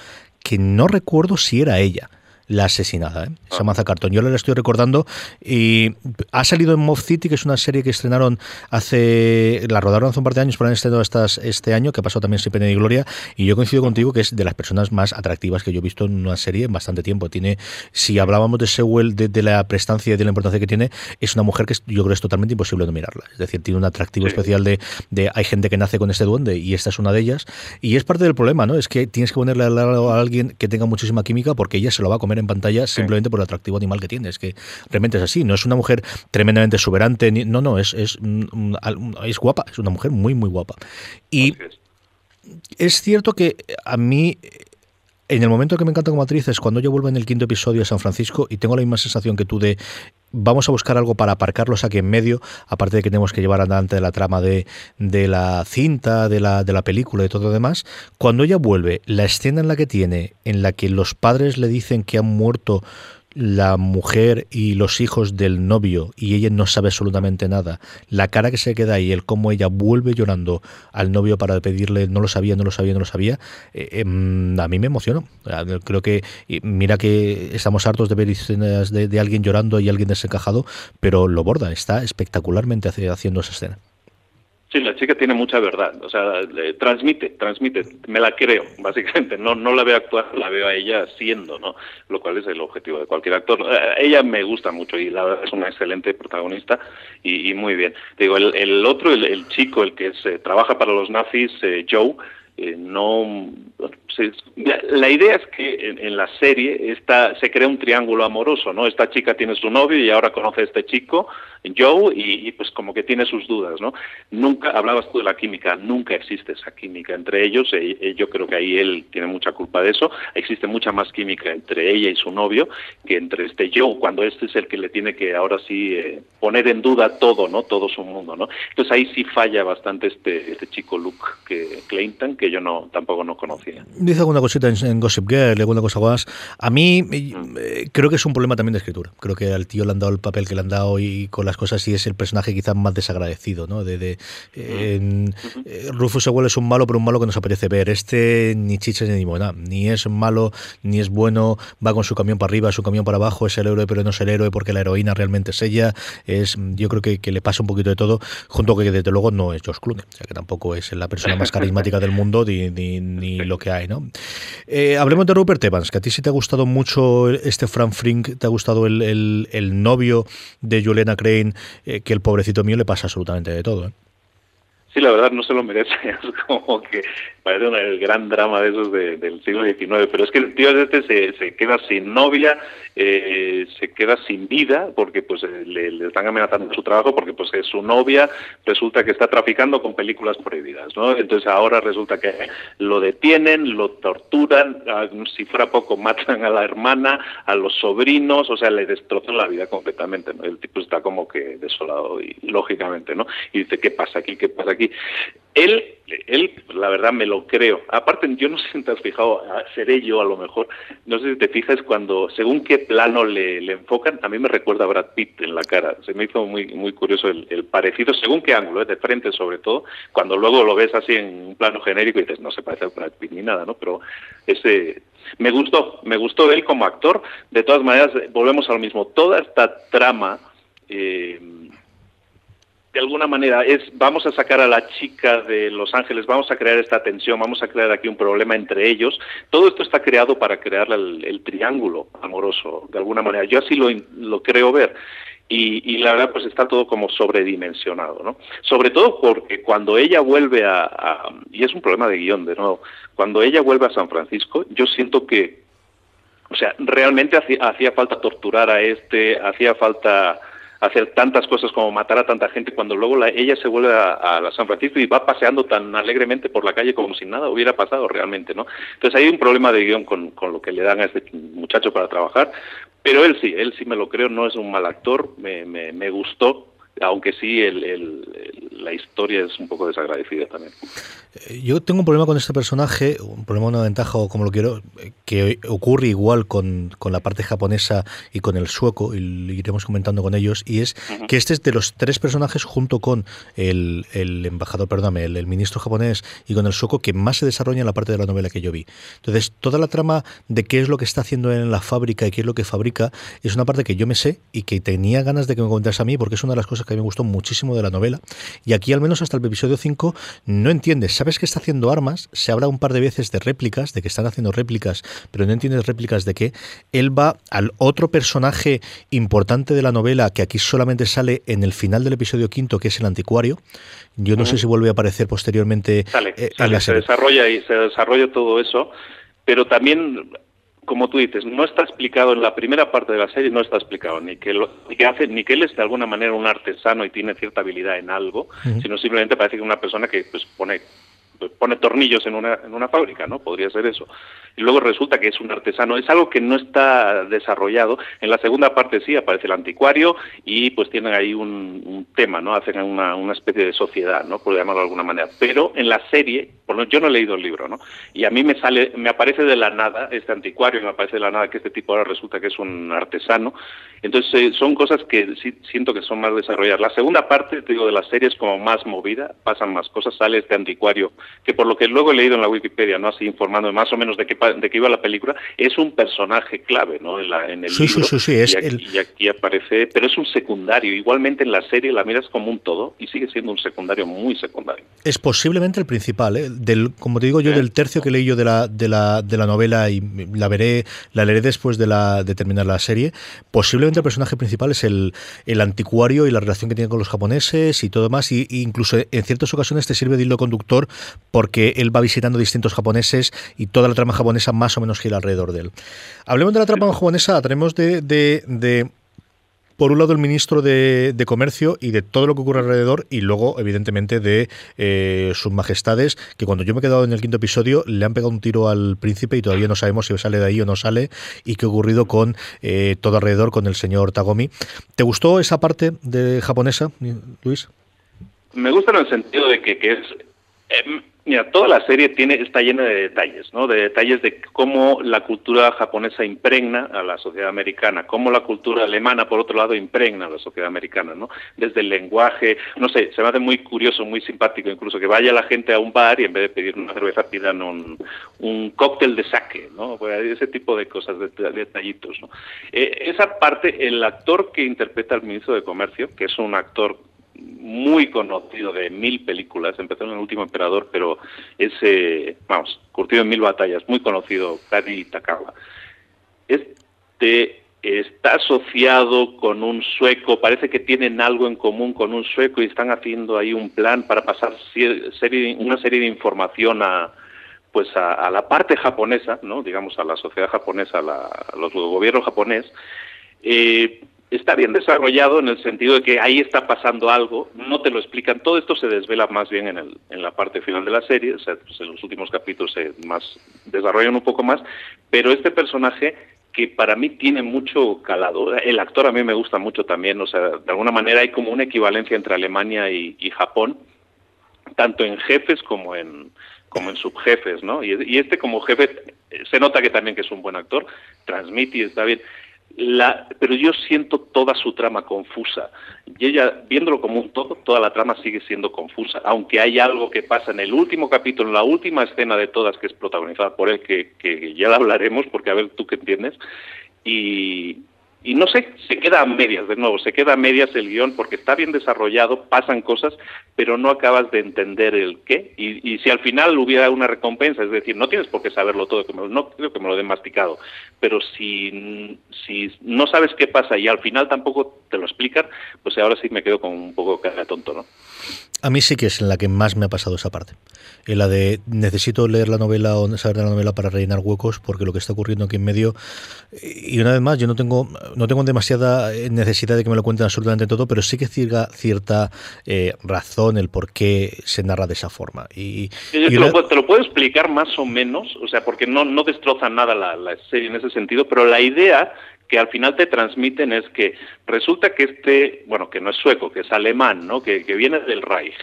que no recuerdo si era ella la asesinada, ¿eh? Samantha Carton. Yo la estoy recordando y ha salido en Moth City, que es una serie que estrenaron hace, la rodaron hace un par de años, pero han estrenado estas, este año, que ha pasado también sin pena ni gloria, y yo coincido contigo que es de las personas más atractivas que yo he visto en una serie en bastante tiempo. Tiene, si hablábamos de Sewell, de, de la prestancia y de la importancia que tiene, es una mujer que yo creo que es totalmente imposible no mirarla. Es decir, tiene un atractivo sí. especial de, de, hay gente que nace con este duende y esta es una de ellas, y es parte del problema, ¿no? Es que tienes que ponerle al lado a alguien que tenga muchísima química porque ella se lo va a comer en pantalla simplemente por el atractivo animal que tiene. Es que realmente es así. No es una mujer tremendamente exuberante. Ni, no, no, es, es, es guapa. Es una mujer muy, muy guapa. Y es cierto que a mí en el momento que me encanta como actriz es cuando yo vuelvo en el quinto episodio a San Francisco y tengo la misma sensación que tú de vamos a buscar algo para aparcarlos aquí en medio, aparte de que tenemos que llevar adelante la trama de, de la cinta, de la, de la película y todo lo demás. Cuando ella vuelve, la escena en la que tiene, en la que los padres le dicen que han muerto la mujer y los hijos del novio y ella no sabe absolutamente nada, la cara que se queda ahí, el cómo ella vuelve llorando al novio para pedirle no lo sabía, no lo sabía, no lo sabía, eh, eh, a mí me emocionó. Creo que, mira que estamos hartos de ver escenas de alguien llorando y alguien desencajado, pero lo borda, está espectacularmente haciendo esa escena. Sí, la chica tiene mucha verdad, o sea, transmite, transmite, me la creo, [LAUGHS] básicamente, no, no la veo actuar, la veo a ella siendo, ¿no? Lo cual es el objetivo de cualquier actor. Eh, ella me gusta mucho y la verdad es una excelente protagonista y, muy bien. Digo, el, el otro, el, chico, el que se trabaja para los nazis, eh, Joe, eh, no la idea es que en, la serie esta, se crea un triángulo amoroso, ¿no? Esta chica tiene su novio y ahora conoce a este chico, Joe, y, y, pues como que tiene sus dudas, ¿no? Nunca, hablabas tú de la química, nunca existe esa química entre ellos, eh, eh, yo creo que ahí él tiene mucha culpa de eso, existe mucha más química entre ella y su novio que entre este Joe, cuando este es el que le tiene que ahora sí eh, poner en duda todo, ¿no? Todo su mundo, ¿no? Entonces ahí sí falla bastante este, este chico Luke que Clayton, que yo no tampoco no conocía. Dice alguna cosita en, en Gossip Girl, alguna cosa más. A mí eh, creo que es un problema también de escritura. Creo que al tío le han dado el papel que le han dado y con las cosas y es el personaje quizás más desagradecido, ¿no? De, de eh, Rufus Sewell es un malo, pero un malo que nos apetece ver. Este ni chicha ni buena, ni es malo ni es bueno, va con su camión para arriba, su camión para abajo, es el héroe pero no es el héroe porque la heroína realmente es ella. Es, yo creo que, que le pasa un poquito de todo, junto que desde luego no es Josh Clooney, o sea que tampoco es la persona más [LAUGHS] carismática del mundo ni, ni, ni, lo que hay, ¿no? Eh, hablemos de Rupert Evans, que a ti sí te ha gustado mucho este Frank Frink, te ha gustado el, el, novio de Juliana Crane, eh, que el pobrecito mío le pasa absolutamente de todo, ¿eh? Sí, la verdad no se lo merece, [LAUGHS] es como que parece un, el gran drama de esos de, del siglo XIX, pero es que el tío este se, se queda sin novia, eh, se queda sin vida, porque pues eh, le, están amenazando su trabajo, porque pues su novia resulta que está traficando con películas prohibidas, ¿no? Entonces ahora resulta que lo detienen, lo torturan, si fuera poco matan a la hermana, a los sobrinos, o sea, le destrozan la vida completamente, ¿no? El tipo está como que desolado y lógicamente, ¿no? Y dice, ¿qué pasa aquí? ¿Qué pasa aquí? Él, él, la verdad, me lo creo. Aparte, yo no sé si te has fijado, ah, seré yo a lo mejor, no sé si te fijas cuando, según qué plano le, enfocan, a mí me recuerda a Brad Pitt en la cara. Se me hizo muy muy curioso el, parecido, según qué ángulo, ¿eh? de frente sobre todo, cuando luego lo ves así en un plano genérico y dices, no se parece a Brad Pitt ni nada, ¿no? Pero ese... Me gustó, me gustó él como actor. De todas maneras, volvemos a lo mismo. Toda esta trama... Eh, de alguna manera es vamos a sacar a la chica de Los Ángeles, vamos a crear esta tensión, vamos a crear aquí un problema entre ellos. Todo esto está creado para crear el, triángulo amoroso, de alguna manera. Yo así lo, lo creo ver. Y, la verdad, pues está todo como sobredimensionado, ¿no? Sobre todo porque cuando ella vuelve a, y es un problema de guion, de nuevo, cuando ella vuelve a San Francisco, yo siento que, o sea, realmente hacía falta torturar a este, hacía falta hacer tantas cosas como matar a tanta gente cuando luego la, ella se vuelve a, San Francisco y va paseando tan alegremente por la calle como si nada hubiera pasado realmente, ¿no? Entonces hay un problema de guion con, con lo que le dan a este muchacho para trabajar, pero él sí, él sí me lo creo, no es un mal actor, me, me, me gustó, aunque sí la historia es un poco desagradecida también. Eh, yo tengo un problema con este personaje, un problema, una ventaja o como lo quiero, que ocurre igual con, la parte japonesa y con el sueco, y lo iremos comentando con ellos, y es que este es de los tres personajes junto con el, embajador, perdóname, el, ministro japonés y con el sueco que más se desarrolla en la parte de la novela que yo vi. Entonces, toda la trama de qué es lo que está haciendo en la fábrica y qué es lo que fabrica es una parte que yo me sé y que tenía ganas de que me comentaras a mí porque es una de las cosas que a mí me gustó muchísimo de la novela. Y aquí, al menos hasta el episodio 5, no entiendes sabes que está haciendo armas, se habla un par de veces de réplicas, de que están haciendo réplicas, pero no entiendes réplicas de qué. Él va al otro personaje importante de la novela, que aquí solamente sale en el final del episodio quinto, que es el anticuario. Yo no sé si vuelve a aparecer posteriormente. Eh, se desarrolla y se desarrolla todo eso, pero también como tú dices, no está explicado en la primera parte de la serie, no está explicado ni que, lo, ni que hace, ni que él es de alguna manera un artesano y tiene cierta habilidad en algo, sino simplemente parece que es una persona que pues pone pone tornillos en una, en una fábrica, ¿no? Podría ser eso. Y luego resulta que es un artesano. Es algo que no está desarrollado. En la segunda parte sí aparece el anticuario y pues tienen ahí un, tema, ¿no? Hacen una, una, especie de sociedad, ¿no? Por llamarlo de alguna manera. Pero en la serie, por yo no he leído el libro, ¿no? Y a mí me sale, me aparece de la nada este anticuario, me aparece de la nada que este tipo ahora resulta que es un artesano. Entonces eh, son cosas que sí siento que son más desarrolladas. La segunda parte, te digo, de la serie es como más movida, pasan más cosas, sale este anticuario que por lo que luego he leído en la Wikipedia, no así informando más o menos de qué, de qué iba la película, es un personaje clave ¿no? en, la, en el sí, libro. Sí, sí, es y, aquí, y aquí aparece, pero es un secundario. Igualmente en la serie la miras como un todo y sigue siendo un secundario muy secundario. Es posiblemente el principal, ¿eh? del, como te digo yo, del tercio que leí yo de la, de la, de la novela y la veré, la leeré después de, la, de terminar la serie. Posiblemente el personaje principal es el, el anticuario y la relación que tiene con los japoneses y todo más, y, incluso en ciertas ocasiones te sirve de hilo conductor porque él va visitando distintos japoneses y toda la trama japonesa más o menos gira alrededor de él. Hablemos de la trama japonesa, tenemos de, de, por un lado el ministro de, Comercio y de todo lo que ocurre alrededor y luego evidentemente de eh, sus majestades que cuando yo me he quedado en el quinto episodio le han pegado un tiro al príncipe y todavía no sabemos si sale de ahí o no sale y qué ha ocurrido con eh, todo alrededor con el señor Tagomi. ¿Te gustó esa parte de japonesa, Luis? Me gusta en el sentido de que, es... Em, Mira, toda la serie tiene, está llena de detalles, ¿no? De detalles de cómo la cultura japonesa impregna a la sociedad americana, cómo la cultura alemana, por otro lado, impregna a la sociedad americana, ¿no? Desde el lenguaje, no sé, se me hace muy curioso, muy simpático, incluso que vaya la gente a un bar y en vez de pedir una cerveza pidan un, cóctel de sake, ¿no? Ese tipo de cosas, de, detallitos, ¿no? Eh, esa parte, el actor que interpreta al ministro de Comercio, que es un actor muy conocido de mil películas, empezó en El último emperador, pero es, vamos, curtido en mil batallas, muy conocido, Kari Takawa. Este está asociado con un sueco, parece que tienen algo en común con un sueco y están haciendo ahí un plan para pasar una serie de información a pues a, la parte japonesa, ¿no? digamos a la sociedad japonesa, a, los gobiernos japonés, eh, está bien desarrollado en el sentido de que ahí está pasando algo, no te lo explican, todo esto se desvela más bien en, el, en la parte final de la serie, o sea, pues en los últimos capítulos se más desarrollan un poco más, pero este personaje que para mí tiene mucho calado, el actor a mí me gusta mucho también, o sea, de alguna manera hay como una equivalencia entre Alemania y, Japón, tanto en jefes como en como en subjefes, ¿no? Y, este como jefe se nota que también que es un buen actor, transmite y está bien. La, pero yo siento toda su trama confusa. Y ella, viéndolo como un todo, toda la trama sigue siendo confusa. Aunque hay algo que pasa en el último capítulo, en la última escena de todas, que es protagonizada por él, que, que ya la hablaremos, porque a ver tú qué entiendes. Y, y no sé, se queda a medias, de nuevo, se queda a medias el guion porque está bien desarrollado, pasan cosas, pero no acabas de entender el qué. Y, si al final hubiera una recompensa, es decir, no tienes por qué saberlo todo, no creo que me lo den masticado, pero si, si no sabes qué pasa y al final tampoco te lo explican, pues ahora sí me quedo con un poco cara tonto, ¿no? A mí sí que es en la que más me ha pasado esa parte. En la de necesito leer la novela o saber de la novela para rellenar huecos, porque lo que está ocurriendo aquí en medio. Y una vez más, yo no tengo, no tengo demasiada necesidad de que me lo cuenten absolutamente todo, pero sí que cierta, cierta eh, razón el por qué se narra de esa forma. Y, te, lo, puedo explicar más o menos, o sea, porque no, no destroza nada la, la serie en ese sentido, pero la idea que al final te transmiten es que resulta que este, bueno, que no es sueco, que es alemán, ¿no? que, viene del Reich,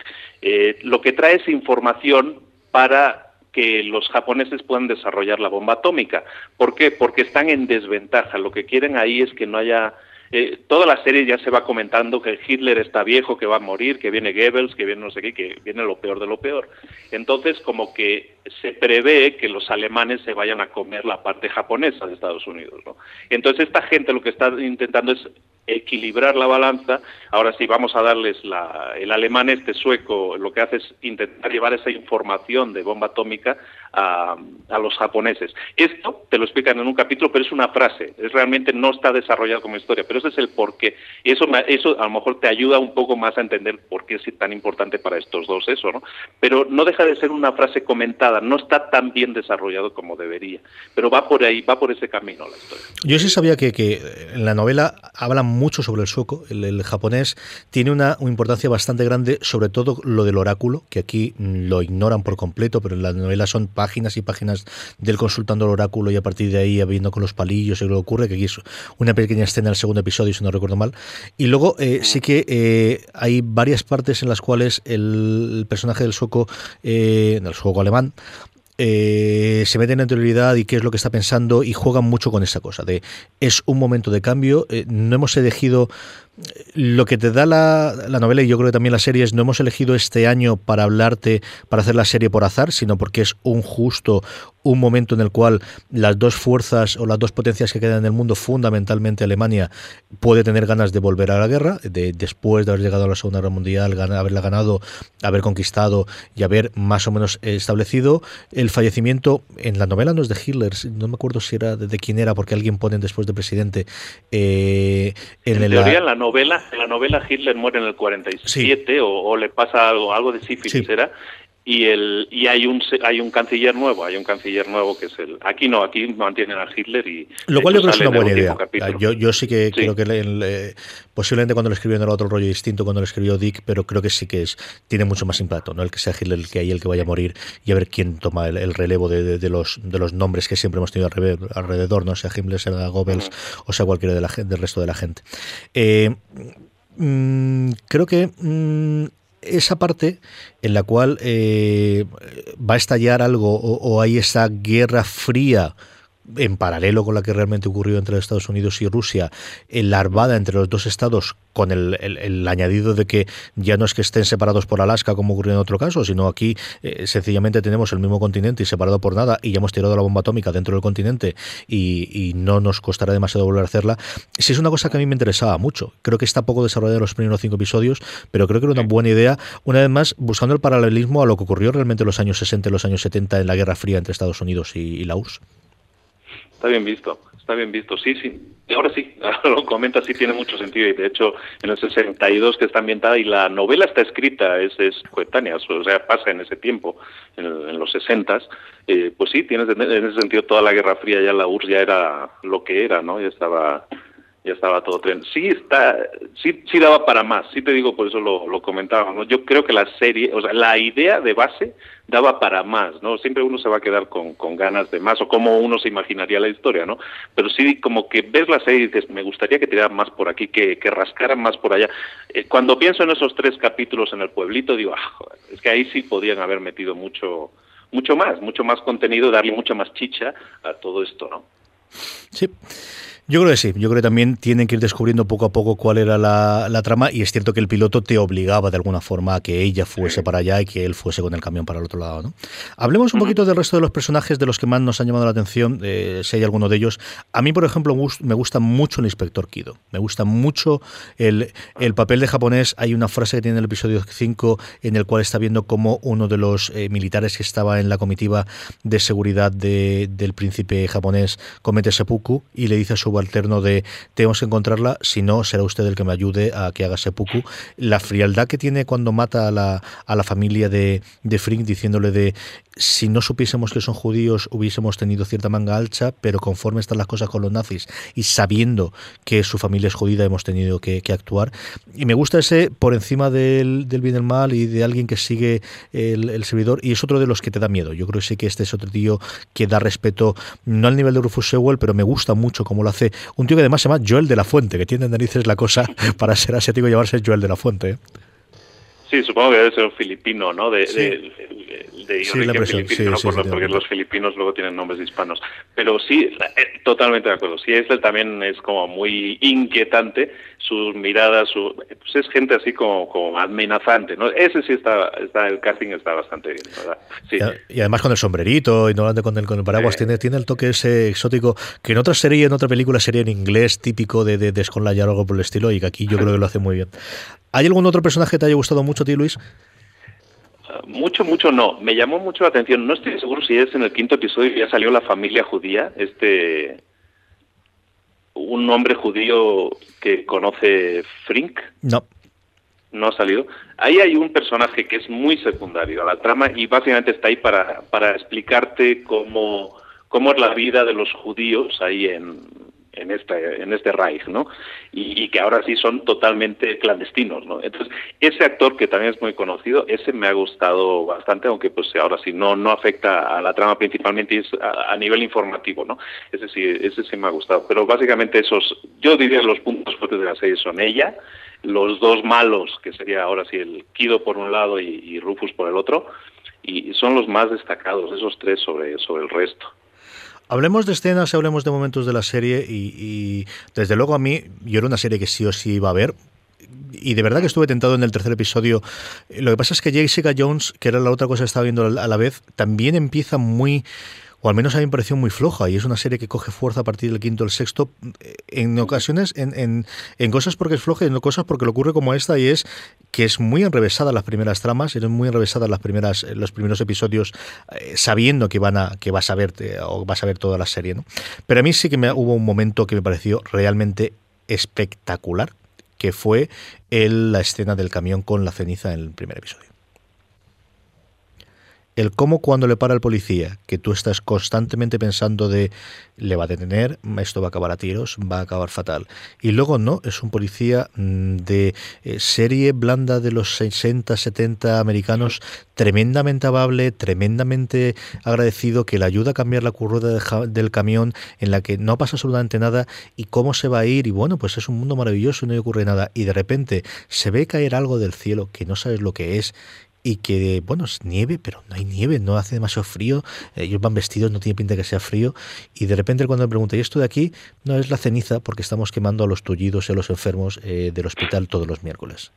eh, lo que trae es información para que los japoneses puedan desarrollar la bomba atómica. ¿Por qué? Porque están en desventaja. Lo que quieren ahí es que no haya eh, toda la serie ya se va comentando que Hitler está viejo, que va a morir, que viene Goebbels, que viene no sé qué, que viene lo peor de lo peor. Entonces, como que se prevé que los alemanes se vayan a comer la parte japonesa de Estados Unidos. ¿no? Entonces, esta gente lo que está intentando es equilibrar la balanza. Ahora sí, vamos a darles la, el alemán este sueco, lo que hace es intentar llevar esa información de bomba atómica a, los japoneses. Esto te lo explican en un capítulo, pero es una frase, es realmente no está desarrollado como historia, pero ese es el porqué. Y eso, eso a lo mejor te ayuda un poco más a entender por qué es tan importante para estos dos eso, ¿no? Pero no deja de ser una frase comentada, no está tan bien desarrollado como debería, pero va por ahí, va por ese camino la historia. Yo sí sabía que, que en la novela hablan mucho sobre el sueco, el, japonés tiene una, importancia bastante grande, sobre todo lo del oráculo, que aquí lo ignoran por completo, pero en la novela son páginas y páginas del consultando el oráculo y a partir de ahí viendo con los palillos y lo que ocurre, que aquí es una pequeña escena en el segundo episodio, si no recuerdo mal. Y luego eh, sí que eh, hay varias partes en las cuales el, personaje del sueco, eh, del sueco alemán, eh, se mete en la interioridad y qué es lo que está pensando y juegan mucho con esa cosa de es un momento de cambio, no hemos elegido lo que te da la, novela y yo creo que también la serie es no hemos elegido este año para hablarte, para hacer la serie por azar, sino porque es un justo, un momento en el cual las dos fuerzas o las dos potencias que quedan en el mundo, fundamentalmente Alemania, puede tener ganas de volver a la guerra, de, después de haber llegado a la Segunda Guerra Mundial, haberla ganado, haber conquistado y haber más o menos establecido. El fallecimiento en la novela no es de Hitler, no me acuerdo si era de, quién era, porque alguien pone después de presidente. Eh, en, en teoría, la novela, en la novela Hitler muere en el 47 o, le pasa algo, algo de sífilis, era, y el y hay un hay un canciller nuevo hay un canciller nuevo que es el aquí no aquí mantienen a Hitler y lo cual yo creo que es una buena idea. Yo, yo sí que creo que posiblemente cuando lo escribió no era otro rollo distinto cuando lo escribió Dick pero creo que sí que es tiene mucho más impacto no el que sea Hitler el que hay el que vaya a morir y a ver quién toma el, relevo de, los de los nombres que siempre hemos tenido alrededor no sea Himmler sea Goebbels o sea cualquiera de la, del resto de la gente. Eh, mm, creo que mm, esa parte en la cual eh, va a estallar algo o, o, hay esa guerra fría en paralelo con la que realmente ocurrió entre Estados Unidos y Rusia, larvada entre los dos estados con el, añadido de que ya no es que estén separados por Alaska como ocurrió en otro caso, sino aquí eh, sencillamente tenemos el mismo continente y separado por nada y ya hemos tirado la bomba atómica dentro del continente y, no nos costará demasiado volver a hacerla. Sí es una cosa que a mí me interesaba mucho. Creo que está poco desarrollada en los primeros cinco episodios, pero creo que era una buena idea, una vez más buscando el paralelismo a lo que ocurrió realmente en los años 60 y los años 70 en la Guerra Fría entre Estados Unidos y la URSS. Está bien visto, está bien visto, sí, sí. Ahora sí, [LAUGHS] lo comenta, sí tiene mucho sentido. Y de hecho, en el 62 que está ambientada y la novela está escrita, es, es coetánea, o sea, pasa en ese tiempo, en, los 60 eh, pues sí, tiene en ese sentido toda la Guerra Fría, ya la URSS ya era lo que era, ¿no? Ya estaba ya estaba todo tren. Sí está, sí, sí daba para más, sí te digo, por eso lo, lo comentaba, Yo creo que la serie, o sea, la idea de base daba para más, ¿no? Siempre uno se va a quedar con, con ganas de más, o como uno se imaginaría la historia, ¿no? Pero sí como que ves la serie y dices, me gustaría que tiraran más por aquí, que, que rascaran más por allá. Eh, cuando pienso en esos tres capítulos en el pueblito, digo, ah, es que ahí sí podían haber metido mucho, mucho más, mucho más contenido, darle mucha más chicha a todo esto, ¿no? Sí. Yo creo que sí, yo creo que también tienen que ir descubriendo poco a poco cuál era la, trama y es cierto que el piloto te obligaba de alguna forma a que ella fuese para allá y que él fuese con el camión para el otro lado. ¿no? Hablemos un poquito del resto de los personajes de los que más nos han llamado la atención, eh, si hay alguno de ellos. A mí, por ejemplo, me gusta mucho el inspector Kido, me gusta mucho el, el papel de japonés. Hay una frase que tiene en el episodio 5 en el cual está viendo cómo uno de los eh, militares que estaba en la comitiva de seguridad del príncipe japonés comete seppuku y le dice a su alterno de tenemos que encontrarla, si no, será usted el que me ayude a que haga seppuku. La frialdad que tiene cuando mata a la, a la familia de, de Frink diciéndole de si no supiésemos que son judíos hubiésemos tenido cierta manga alcha, pero conforme están las cosas con los nazis y sabiendo que su familia es judía hemos tenido que, actuar. Y me gusta ese por encima del, del, bien y del mal y de alguien que sigue el, servidor y es otro de los que te da miedo. Yo creo que sí que este es otro tío que da respeto, no al nivel de Rufus Sewell, pero me gusta mucho cómo lo hace. Un tío que además se llama Joel de la Fuente, que tiene narices la cosa [LAUGHS] para ser asiático y llamarse Joel de la Fuente. ¿eh? Sí, supongo que debe ser un filipino, ¿no? De, de, sí, la filipino, sí, porque los filipinos luego tienen nombres hispanos. Pero sí, eh, totalmente de acuerdo. Sí, este también es como muy inquietante, sus miradas, su, pues es gente así como, como amenazante, ¿no? Ese sí está, está, el casting está bastante bien, ¿verdad? Sí. Y, además con el sombrerito y no con el, con el paraguas, tiene, tiene el toque ese exótico que en otra serie, en otra película sería en inglés típico de, de, de o algo por el estilo y que aquí yo creo que lo hace muy bien. ¿Hay algún otro personaje que te haya gustado mucho a ti, Luis? Mucho, mucho no. Me llamó mucho la atención. No estoy seguro si es en el quinto episodio ya salió la familia judía, este un hombre judío que conoce Frink. No. No ha salido. Ahí hay un personaje que es muy secundario a la trama y básicamente está ahí para, para explicarte cómo, cómo es la vida de los judíos ahí en, en este, en este Reich, ¿no? Y, que ahora sí son totalmente clandestinos, ¿no? Entonces, ese actor que también es muy conocido, ese me ha gustado bastante, aunque pues ahora sí no, no afecta a la trama principalmente es a, nivel informativo, ¿no? Ese sí, ese sí me ha gustado. Pero básicamente esos, yo diría los puntos fuertes de la serie son ella, los dos malos, que sería ahora sí el Kido por un lado y, y Rufus por el otro, y son los más destacados, esos tres sobre, sobre el resto. Hablemos de escenas, hablemos de momentos de la serie y, desde luego a mí, yo era una serie que sí o sí iba a ver, y de verdad que estuve tentado en el tercer episodio. Lo que pasa es que Jessica Jones, que era la otra cosa que estaba viendo a la vez, también empieza muy o al menos a mí me pareció muy floja, y es una serie que coge fuerza a partir del quinto o el sexto, en ocasiones en, en, en, cosas porque es floja y en cosas porque le ocurre como esta, y es que es muy enrevesada las primeras tramas, eran muy enrevesadas las primeras, los primeros episodios, eh, sabiendo que van a, que vas a ver o vas a ver toda la serie, ¿no? Pero a mí sí que me, hubo un momento que me pareció realmente espectacular, que fue el, la escena del camión con la ceniza en el primer episodio el cómo cuando le para el policía, que tú estás constantemente pensando de le va a detener, esto va a acabar a tiros, va a acabar fatal. Y luego no, es un policía mm, de eh, serie blanda de los 60, 70 americanos, tremendamente amable, tremendamente agradecido, que le ayuda a cambiar la curva del camión en la que no pasa absolutamente nada y cómo se va a ir. Y bueno, pues es un mundo maravilloso y no ocurre nada. Y de repente se ve caer algo del cielo que no sabes lo que es y que, bueno, es nieve, pero no hay nieve, no hace demasiado frío, ellos van vestidos, no tiene pinta que sea frío, y de repente cuando me pregunta, ¿y esto de aquí? No es la ceniza porque estamos quemando a los tullidos y a los enfermos eh, del hospital todos los miércoles.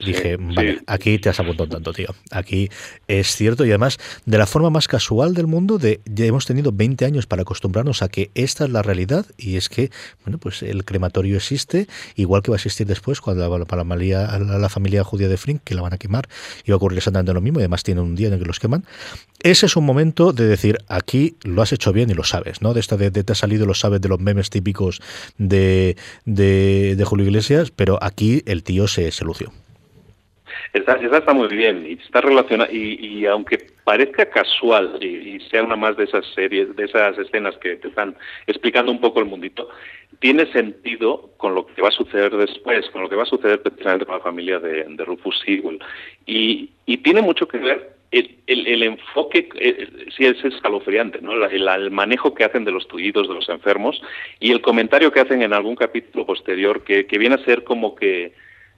Dije, vale, aquí te has apuntado tanto, tío. Aquí es cierto y además de la forma más casual del mundo, de ya hemos tenido 20 años para acostumbrarnos a que esta es la realidad y es que, bueno, pues el crematorio existe, igual que va a existir después cuando para la, la, familia judía de Frink, que la van a quemar, y va a ocurrir exactamente lo mismo y además tiene un día en el que los queman. Ese es un momento de decir, aquí lo has hecho bien y lo sabes, ¿no? De esta de, te ha salido, lo sabes de los memes típicos de, de, Julio Iglesias, pero aquí el tío se, se lució. Esa, está muy bien y está relacionada y, aunque parezca casual y, sea una más de esas series, de esas escenas que te están explicando un poco el mundito, tiene sentido con lo que va a suceder después, con lo que va a suceder precisamente con la familia de, Rufus Sewell y, y tiene mucho que ver el, el, enfoque eh, sí es escalofriante, ¿no? El, manejo que hacen de los tullidos de los enfermos y el comentario que hacen en algún capítulo posterior que, que viene a ser como que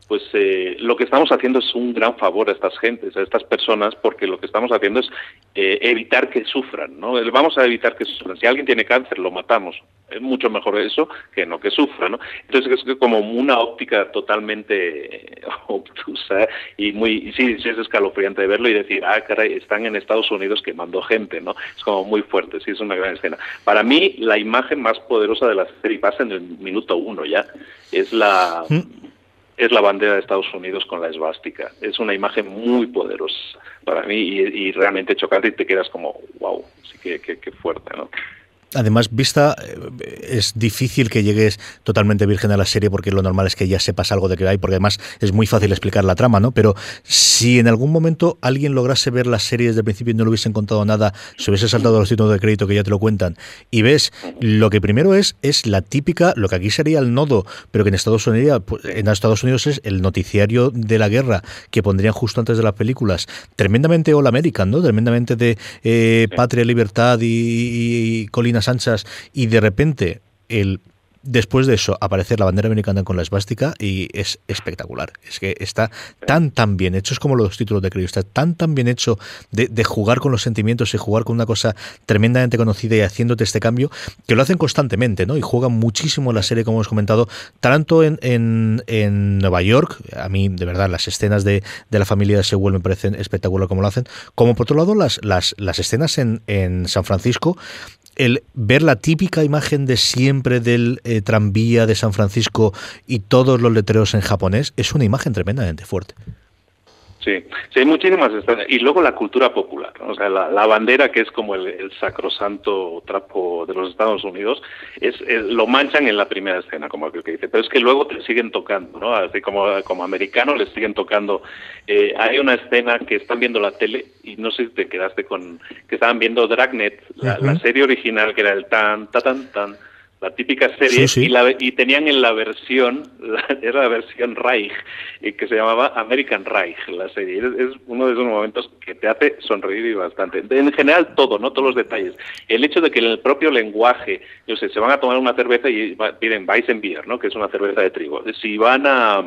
pues eh, lo que estamos haciendo es un gran favor a estas gentes, a estas personas, porque lo que estamos haciendo es eh, evitar que sufran, ¿no? Vamos a evitar que sufran. Si alguien tiene cáncer, lo matamos. Es mucho mejor eso que no que sufra, ¿no? Entonces es como una óptica totalmente [LAUGHS] obtusa y muy, sí, sí es escalofriante de verlo y decir, ah, caray, están en Estados Unidos quemando gente, ¿no? Es como muy fuerte, sí, es una gran escena. Para mí, la imagen más poderosa de la serie pasa en el minuto uno ya, es la... ¿Mm? Es la bandera de Estados Unidos con la esvástica. Es una imagen muy poderosa para mí y, realmente chocante y te quedas como, wow, sí que, que fuerte, ¿no? Además, vista, eh, es difícil que llegues totalmente virgen a la serie porque lo normal es que ya sepas algo de que hay, porque además es muy fácil explicar la trama, ¿no? Pero si en algún momento alguien lograse ver la serie desde el principio y no le hubiesen contado nada, se hubiese saltado los títulos de crédito que ya te lo cuentan, y ves, lo que primero es, es la típica, lo que aquí sería el nodo, pero que en Estados Unidos, pues, en Estados Unidos es el noticiario de la guerra que pondrían justo antes de las películas, tremendamente All American, ¿no? Tremendamente de eh, patria, libertad y, y anchas y de repente el después de eso aparecer la bandera americana con la esvástica y es espectacular. Es que está tan, tan bien hecho, es como los títulos de crédito, está tan, tan bien hecho de, jugar con los sentimientos y jugar con una cosa tremendamente conocida y haciéndote este cambio, que lo hacen constantemente, ¿no? Y juegan muchísimo la serie, como hemos comentado, tanto en, en, Nueva York, a mí, de verdad, las escenas de, de la familia de Sewell me parecen espectacular como lo hacen, como por otro lado las, las, las escenas en, en San Francisco, el ver la típica imagen de siempre del eh, tranvía de San Francisco y todos los letreros en japonés es una imagen tremendamente fuerte. Sí, sí, hay muchísimas Y luego la cultura popular, o sea, la, bandera que es como el, sacrosanto trapo de los Estados Unidos, es, lo manchan en la primera escena, como que dice, pero es que luego te siguen tocando, ¿no? Así como, como americanos les siguen tocando. Eh, hay una escena que están viendo la tele y no sé si te quedaste con, que estaban viendo Dragnet, la, la serie original que era el tan, tan, tan, tan la típica serie, Y, tenían en la versión, [LAUGHS] era la versión Reich, y que se llamaba American Reich, la serie. Es, uno de esos momentos que te hace sonreír y bastante. En general todo, no todos los detalles. El hecho de que en el propio lenguaje, yo sé, se van a tomar una cerveza y piden Weissenbier, ¿no? que es una cerveza de trigo. Si van a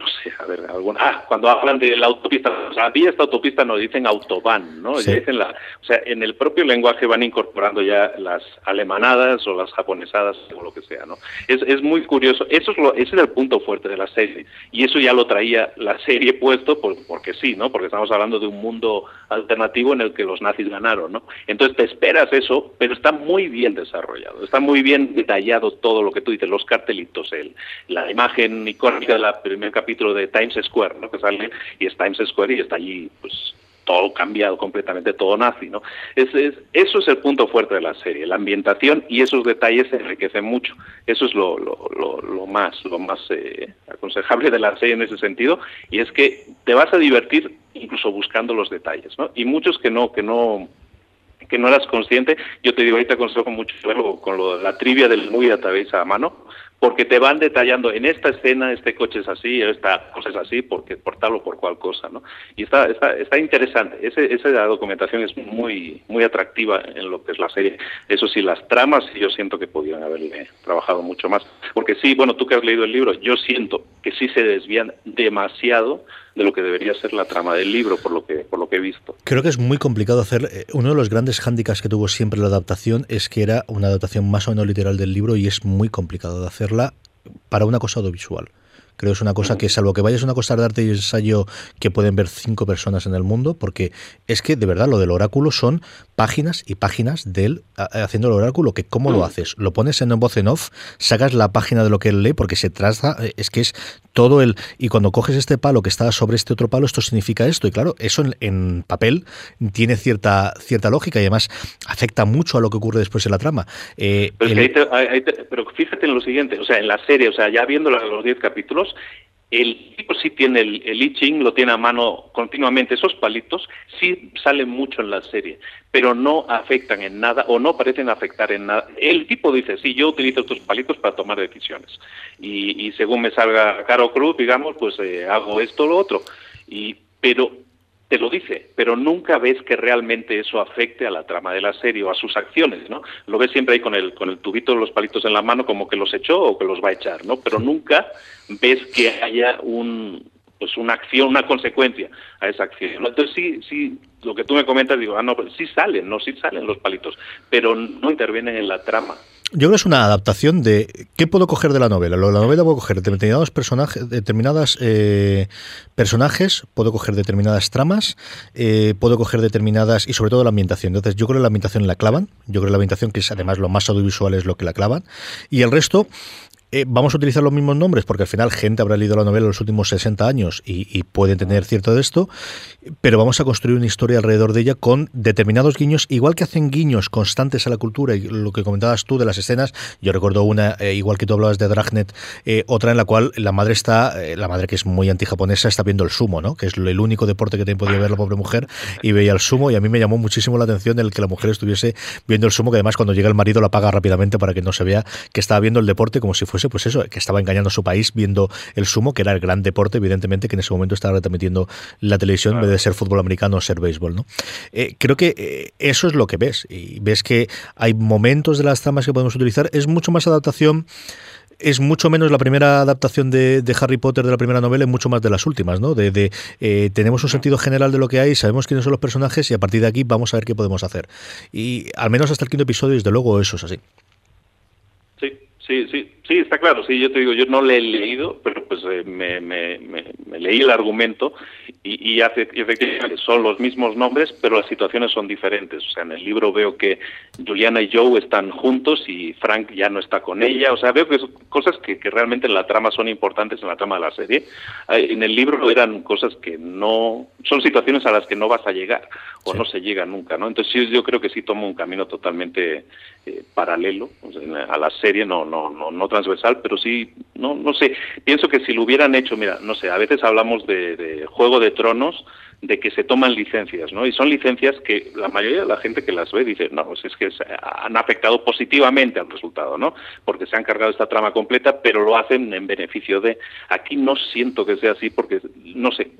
no sé, a ver, alguna, ah, cuando hablan de la autopista, o sea, a esta autopista nos dicen autobahn, ¿no? Dicen la, o sea, en el propio lenguaje van incorporando ya las alemanadas o las japonesadas o lo que sea, ¿no? Es, es muy curioso, eso es lo, ese es el punto fuerte de la serie, y eso ya lo traía la serie puesto por, porque sí, ¿no? Porque estamos hablando de un mundo alternativo en el que los nazis ganaron, ¿no? Entonces te esperas eso, pero está muy bien desarrollado, está muy bien detallado todo lo que tú dices, los cartelitos, el, la imagen icónica de la primer capítulo capítulo de Times Square, ¿no? que sale y es Times Square y está allí pues todo cambiado completamente, todo nazi, ¿no? Es, eso es el punto fuerte de la serie, la ambientación y esos detalles se enriquecen mucho. Eso es lo, lo, lo, más, lo más eh, aconsejable de la serie en ese sentido y es que te vas a divertir incluso buscando los detalles, ¿no? Y muchos que no, que no que no eras consciente, yo te digo, ahí te aconsejo mucho con lo, la trivia del muy a mano, porque te van detallando en esta escena este coche es así, esta cosa es así, porque por tal o por cual cosa, ¿no? Y está está, está interesante. Ese, esa documentación es muy muy atractiva en lo que es la serie. Eso sí, las tramas yo siento que podrían haberle trabajado mucho más, porque sí, bueno, tú que has leído el libro, yo siento que sí se desvían demasiado de lo que debería ser la trama del libro, por lo que, por lo que he visto. Creo que es muy complicado hacer. Eh, uno de los grandes hándicaps que tuvo siempre la adaptación es que era una adaptación más o menos literal del libro y es muy complicado de hacerla para una cosa audiovisual. Creo que es una cosa que, salvo que vayas a una cosa de arte y ensayo que pueden ver cinco personas en el mundo, porque es que de verdad lo del oráculo son páginas y páginas de él haciendo el oráculo, que cómo lo haces, lo pones en voz en off, sacas la página de lo que él lee, porque se traza, es que es todo el... Y cuando coges este palo que está sobre este otro palo, esto significa esto, y claro, eso en, papel tiene cierta, cierta lógica y además afecta mucho a lo que ocurre después en la trama. Eh, pero, fíjate en lo siguiente, o sea, en la serie, o sea, ya viendo los 10 capítulos, el tipo sí tiene el, el I Ching, lo tiene a mano continuamente. Esos palitos sí salen mucho en la serie, pero no afectan en nada o no parecen afectar en nada. El tipo dice, sí, yo utilizo estos palitos para tomar decisiones. Y, según me salga caro cruz, digamos, pues eh, hago esto o lo otro. Y, pero te lo dice, pero nunca ves que realmente eso afecte a la trama de la serie o a sus acciones, ¿no? Lo ves siempre ahí con el, con el tubito de los palitos en la mano como que los echó o que los va a echar, ¿no? Pero nunca ves que haya un, pues una acción, una consecuencia a esa acción. Entonces sí, sí, lo que tú me comentas, digo, ah, no, pues sí salen, no, sí salen los palitos, pero no intervienen en la trama. Yo creo que es una adaptación de qué puedo coger de la novela. Lo de la novela puedo coger determinados personajes, determinadas eh, personajes, puedo coger determinadas tramas, eh, puedo coger determinadas y sobre todo la ambientación. Entonces yo creo que la ambientación la clavan. Yo creo que la ambientación que es además lo más audiovisual es lo que la clavan y el resto eh, vamos a utilizar los mismos nombres porque al final gente habrá leído la novela en los últimos 60 años y, y pueden tener cierto de esto, pero vamos a construir una historia alrededor de ella con determinados guiños, igual que hacen guiños constantes a la cultura y lo que comentabas tú de las escenas, yo recuerdo una, eh, igual que tú hablabas de Dragnet, eh, otra en la cual la madre está, la madre que es muy antijaponesa, está viendo el sumo, ¿no? que es el único deporte que te podía ver la pobre mujer, y veía el sumo y a mí me llamó muchísimo la atención el que la mujer estuviese viendo el sumo, que además cuando llega el marido lo apaga rápidamente para que no se vea que estaba viendo el deporte como si fuese pues eso, que estaba engañando a su país viendo el sumo, que era el gran deporte, evidentemente, que en ese momento estaba retransmitiendo la televisión en vez de ser fútbol americano o ser béisbol. ¿no? Eh, creo que eh, eso es lo que ves. Y ves que hay momentos de las tramas que podemos utilizar. Es mucho más adaptación es mucho menos la primera adaptación de, Harry Potter de la primera novela y mucho más de las últimas, ¿no? De, eh, tenemos un sentido general de lo que hay, sabemos quiénes son los personajes y a partir de aquí vamos a ver qué podemos hacer. Y al menos hasta el quinto episodio, desde luego, eso es así. Sí, sí, sí. Sí, está claro, sí, yo te digo, yo no le he leído, pero pues eh, me, me, leí el argumento y, y hace, efectivamente son los mismos nombres, pero las situaciones son diferentes. O sea, en el libro veo que Juliana y Joe están juntos y Frank ya no está con ella. O sea, veo que son cosas que, que realmente en la trama son importantes en la trama de la serie. En el libro eran cosas que no, son situaciones a las que no vas a llegar o no se llega nunca, ¿no? Entonces yo, yo creo que sí tomo un camino totalmente eh, paralelo a la serie, no, no, no, no transversal, pero sí, no, no sé, pienso que si lo hubieran hecho, mira, no sé, a veces hablamos de, de Juego de Tronos, de que se toman licencias, ¿no? Y son licencias que la mayoría de la gente que las ve dice, no, pues es que han afectado positivamente al resultado, ¿no? Porque se han cargado esta trama completa, pero lo hacen en beneficio de... Aquí no siento que sea así porque, no sé,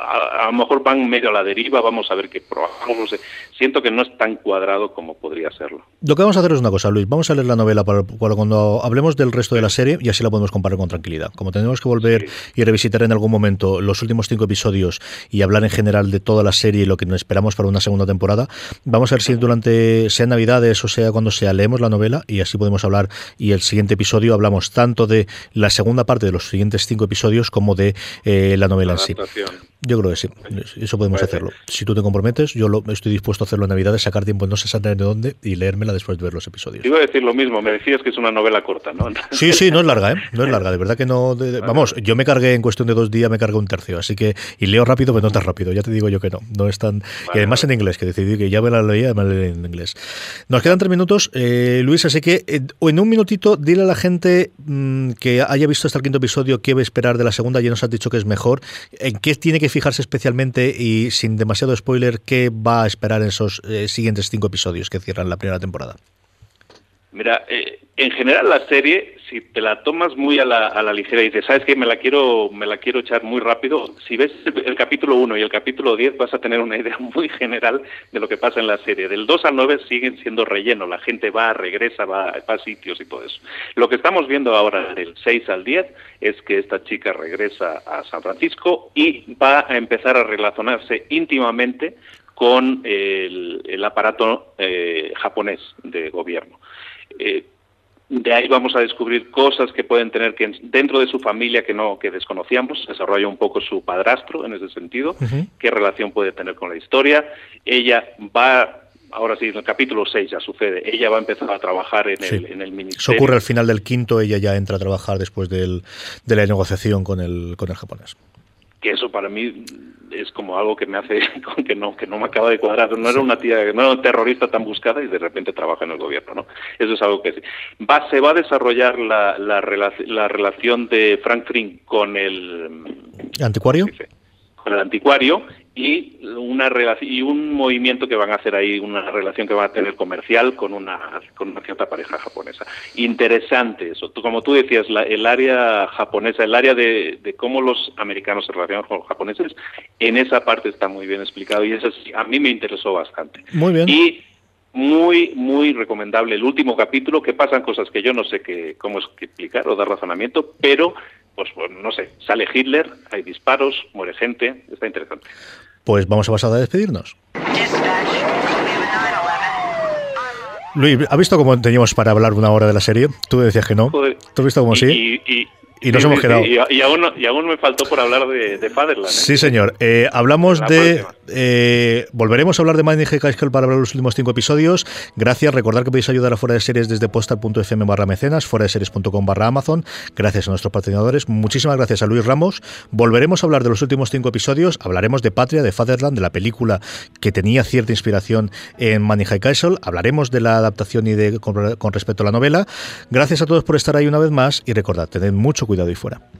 a, lo mejor van medio a la deriva, vamos a ver qué probamos, no sé. Siento que no es tan cuadrado como podría serlo. Lo que vamos a hacer es una cosa, Luis, vamos a leer la novela para, cuando hablemos del resto de la serie y así la podemos comparar con tranquilidad. Como tenemos que volver y revisitar en algún momento los últimos cinco episodios y hablar en general de toda la serie y lo que nos esperamos para una segunda temporada. Vamos a ver si durante, sea Navidades o sea cuando sea, leemos la novela y así podemos hablar. Y el siguiente episodio hablamos tanto de la segunda parte de los siguientes cinco episodios como de eh, la novela en sí. Yo creo que sí, eso podemos hacerlo. Si tú te comprometes, yo lo, estoy dispuesto a hacerlo en Navidades, sacar tiempo no sé exactamente de dónde y leérmela después de ver los episodios. Iba a decir lo mismo, me decías que es una novela corta, ¿no? [LAUGHS] Sí, sí, no es larga, ¿eh? No es larga, de verdad que no. vamos, yo me cargué en cuestión de dos días, me cargué un tercio, así que. Y leo rápido, pero no tan rápido, ya te digo yo que no. No es tan. y además en inglés, que decidí que ya me la leía, me la leí en inglés. Nos quedan tres minutos, eh, Luis, así que eh, en un minutito, dile a la gente mm, que haya visto hasta el quinto episodio qué va a esperar de la segunda, ya nos has dicho que es mejor, en qué tiene que fijarse especialmente y sin demasiado spoiler, ¿qué va a esperar en esos eh, siguientes cinco episodios que cierran la primera temporada? Mira, eh, en general la serie, si te la tomas muy a la, a la ligera y dices, ¿sabes qué? Me la quiero me la quiero echar muy rápido. Si ves el, capítulo 1 y el capítulo 10 vas a tener una idea [LAUGHS] muy general de lo que pasa en la serie. Del 2 al 9 siguen siendo relleno. La gente va, regresa, va, a sitios y todo eso. Lo que estamos viendo ahora del 6 al 10 es que esta chica regresa a San Francisco y va a empezar a relacionarse íntimamente con el, el aparato eh, japonés de gobierno. Eh, de ahí vamos a descubrir cosas que pueden tener que dentro de su familia que no que desconocíamos. Desarrolla un poco su padrastro en ese sentido. Qué relación puede tener con la historia ella va ahora sí en el capítulo 6 ya sucede ella va a empezar a trabajar en el en el ministerio. Eso ocurre al final del quinto ella ya entra a trabajar después del, de la negociación con el con el japonés. Que eso para mí es como algo que me hace [LAUGHS] que no que no me acaba de cuadrar. No era una tía no era una terrorista tan buscada y de repente trabaja en el gobierno no eso es algo que sí. va se va a desarrollar la, la, la relación de Frank Fring con el anticuario con el anticuario y una y un movimiento que van a hacer ahí una relación que va a tener comercial con una con una cierta pareja japonesa. Interesante eso. Como tú decías el área japonesa el área de, de, cómo los americanos se relacionan con los japoneses en esa parte está muy bien explicado y eso a mí me interesó bastante. Muy bien. Y muy muy recomendable el último capítulo que pasan cosas que yo no sé qué cómo explicar o dar razonamiento pero pues, pues no sé sale Hitler hay disparos muere gente está interesante pues vamos a pasar a despedirnos. Luis, ¿ha visto cómo teníamos para hablar una hora de la serie? Tú decías que no. ¿Tú has visto cómo sí? Y nos hemos quedado. Y, aún, me faltó por hablar de, de Fatherland. ¿eh? Sí, señor. Eh, hablamos de. Eh, volveremos a hablar de Mining High para hablar los últimos cinco episodios. Gracias. Recordar que podéis ayudar a Fuera de Series desde postal.fm barra mecenas, fuera de series.com barra Amazon. Gracias a nuestros patrocinadores. Muchísimas gracias a Luis Ramos. Volveremos a hablar de los últimos cinco episodios. Hablaremos de Patria, de Fatherland, de la película que tenía cierta inspiración en High Castle. Hablaremos de la adaptación y de con, con respecto a la novela. Gracias a todos por estar ahí una vez más y recordad, tened mucho cuidado y fuera.